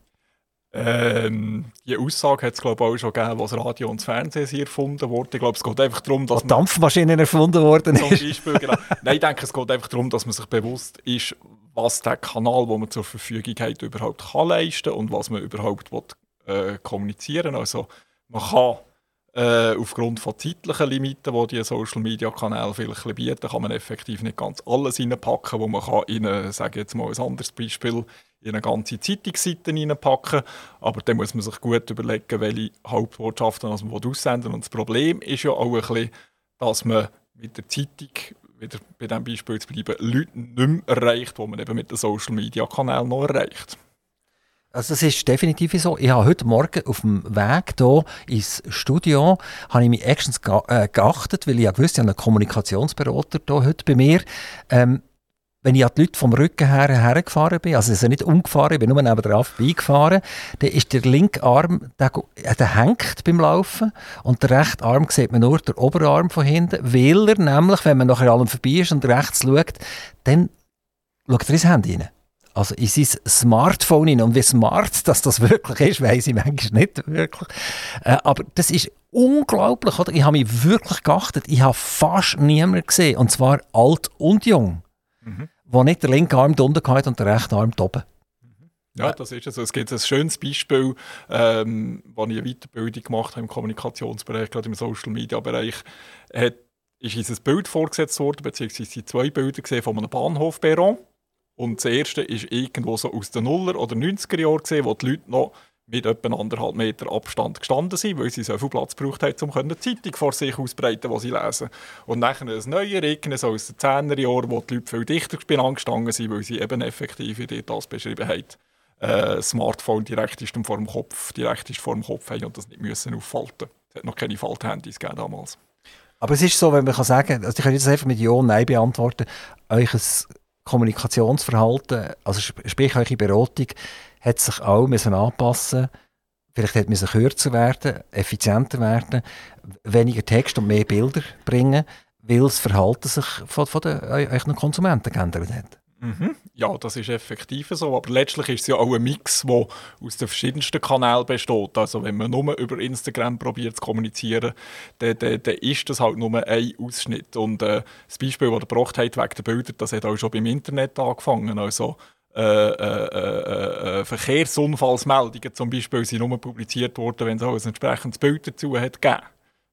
Ähm, die Aussage hat es glaube ich auch schon gegeben, was Radio und das Fernsehen hier erfunden wurde. Ich glaube, es geht einfach darum, dass Dampfmaschinen erfunden worden. Zum Beispiel, genau. Nein, ich denke, es geht einfach darum, dass man sich bewusst ist, was der Kanal, den man zur Verfügung hat, überhaupt kann leisten und was man überhaupt will, äh, kommunizieren. Also man kann äh, aufgrund von zeitlichen Limiten, die die Social Media Kanäle vielleicht bieten, kann man effektiv nicht ganz alles reinpacken, wo man kann in, sage jetzt mal ein anderes Beispiel, in eine ganze Zeitungsseite reinpacken. Aber dann muss man sich gut überlegen, welche Hauptbotschaften man aussenden Und das Problem ist ja auch ein bisschen, dass man mit der Zeitung, wieder bei diesem Beispiel zu bleiben, Leute nicht mehr erreicht, die man eben mit den Social Media Kanälen noch erreicht. Also das ist definitiv so. Ich habe heute Morgen auf dem Weg hier ins Studio habe ich mich erstens ge äh, geachtet, weil ich ja gewusst, ich habe einen Kommunikationsberater hier heute bei mir. Ähm, wenn ich an die Leute vom Rücken her hergefahren bin, also ich nicht umgefahren, ich bin nur neben der vorbeigefahren, dann ist der linke Arm, der, der hängt beim Laufen und der rechte Arm sieht man nur der Oberarm von hinten, weil er nämlich, wenn man nachher allem vorbei ist und rechts schaut, dann schaut er ins Handy rein also in sein Smartphone hin. Und wie smart dass das wirklich ist, weiß ich manchmal nicht wirklich. Äh, aber das ist unglaublich. Oder? Ich habe mich wirklich geachtet. Ich habe fast niemanden gesehen, und zwar alt und jung, mhm. wo nicht der linke Arm unten hat und der rechte Arm oben. Ja, das ist so. Es gibt ein schönes Beispiel, ähm, wo ich eine Weiterbildung gemacht habe im Kommunikationsbereich, gerade im Social-Media-Bereich. ist uns ein Bild vorgesetzt worden, beziehungsweise zwei Bilder gesehen von einem Bahnhofperron. Und das erste ist irgendwo so aus den Nuller- oder 90er-Jahren gesehen, wo die Leute noch mit etwa anderthalb Meter Abstand gestanden sind, weil sie so viel Platz gebraucht haben, um eine Zeitung vor sich auszubreiten, die sie lesen. Und nachher ein neuer Regen, so aus den 10er Jahren, wo die Leute viel dichter gestanden sind, weil sie eben effektiv, wie das beschrieben haben, äh, Smartphone direkt ist vor dem Kopf, direkt ist vor dem Kopf haben und das nicht müssen auffalten. Es hat noch keine Falthandys gegeben damals. Aber es ist so, wenn man kann sagen, also ich kann jetzt einfach mit Ja und Nein beantworten, euch Kommunikationsverhalten, also sprich eure Beratung, hat sich auch müssen anpassen Vielleicht hat müssen kürzer werden, effizienter werden, weniger Text und mehr Bilder bringen, weil das Verhalten sich von, von den euren Konsumenten geändert hat. Mhm. Ja, das ist effektiv so. Aber letztlich ist es ja auch ein Mix, der aus den verschiedensten Kanälen besteht. Also wenn man nur über Instagram probiert zu kommunizieren, dann, dann, dann ist das halt nur ein Ausschnitt. Und äh, das Beispiel, das ihr gebracht habt wegen der Bilder, das hat auch schon beim Internet angefangen. Also äh, äh, äh, äh Verkehrsunfallsmeldungen zum Beispiel sind nur publiziert worden, wenn es auch ein entsprechendes Bild dazu hat gegeben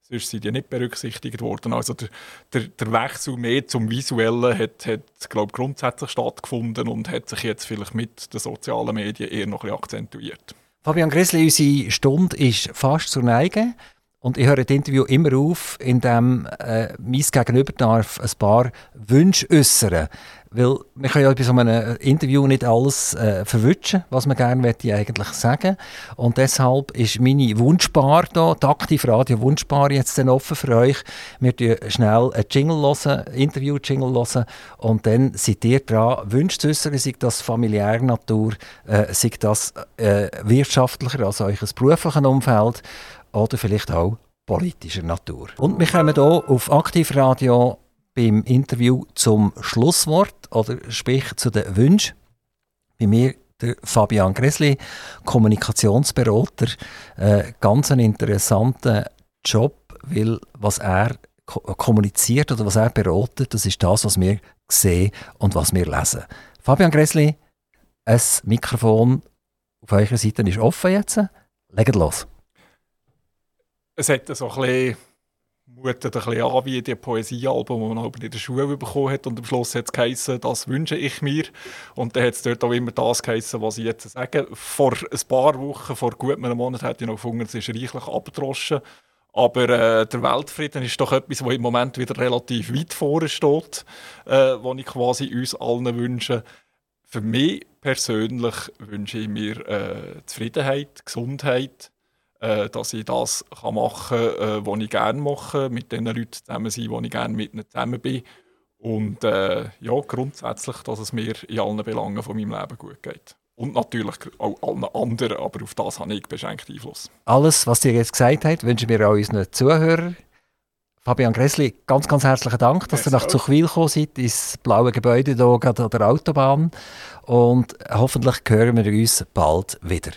sonst sind die nicht berücksichtigt worden. Also der, der, der Wechsel mehr zum Visuellen hat, hat glaube grundsätzlich stattgefunden und hat sich jetzt vielleicht mit den sozialen Medien eher noch ein bisschen akzentuiert. Fabian Grissli, unsere Stunde ist fast zur Neige. Und ich höre das Interview immer auf, indem äh, mein Gegenüber darf ein paar Wünsche äußern Weil wir können ja bei so einem Interview nicht alles äh, verwünschen, was man gerne eigentlich sagen Und deshalb ist meine Wunschbar hier, die Aktiv Radio Wunschbar, jetzt dann offen für euch. Wir hören schnell ein Jingle hören, Interview-Jingle hören und dann seid ihr dran, Wünsche zu äußern, sei das familiärer Natur, äh, sei das äh, wirtschaftlicher, also euch berufliches Umfeld oder vielleicht auch politischer Natur. Und wir kommen hier auf Aktivradio beim Interview zum Schlusswort oder sprich zu den Wünschen. Bei mir der Fabian Gressli, Kommunikationsberater. Äh, ganz ein interessanter Job, weil was er kommuniziert oder was er beratet, das ist das, was wir sehen und was wir lesen. Fabian Gressli, ein Mikrofon auf eurer Seite ist offen jetzt. Legt los es hat so ein bisschen, mutet ein bisschen an wie die Poesiealbum, die man in der Schule bekommen hat. Und am Schluss hat es geheißen, das wünsche ich mir. Und dann hat es dort auch immer das geheißen, was ich jetzt sage. Vor ein paar Wochen, vor gut einem Monat, hätte ich noch gefunden, es ist reichlich abgedroschen. Aber äh, der Weltfrieden ist doch etwas, was im Moment wieder relativ weit vorne steht, äh, was ich quasi uns allen wünsche. Für mich persönlich wünsche ich mir äh, Zufriedenheit, Gesundheit, äh, dass ich das kann machen kann, äh, was ich gerne mache, mit den Leuten zusammen sein, wo ich gerne mit ihnen zusammen bin. Und äh, ja, grundsätzlich, dass es mir in allen Belangen von meinem Leben gut geht. Und natürlich auch allen anderen, aber auf das habe ich beschränkt Einfluss. Alles, was ihr jetzt gesagt habt, wünschen wir auch unseren Zuhörern. Fabian Gressli, ganz, ganz herzlichen Dank, dass ihr nach Zuchwil gekommen seid, ins blaue Gebäude hier an der Autobahn. Und hoffentlich hören wir uns bald wieder.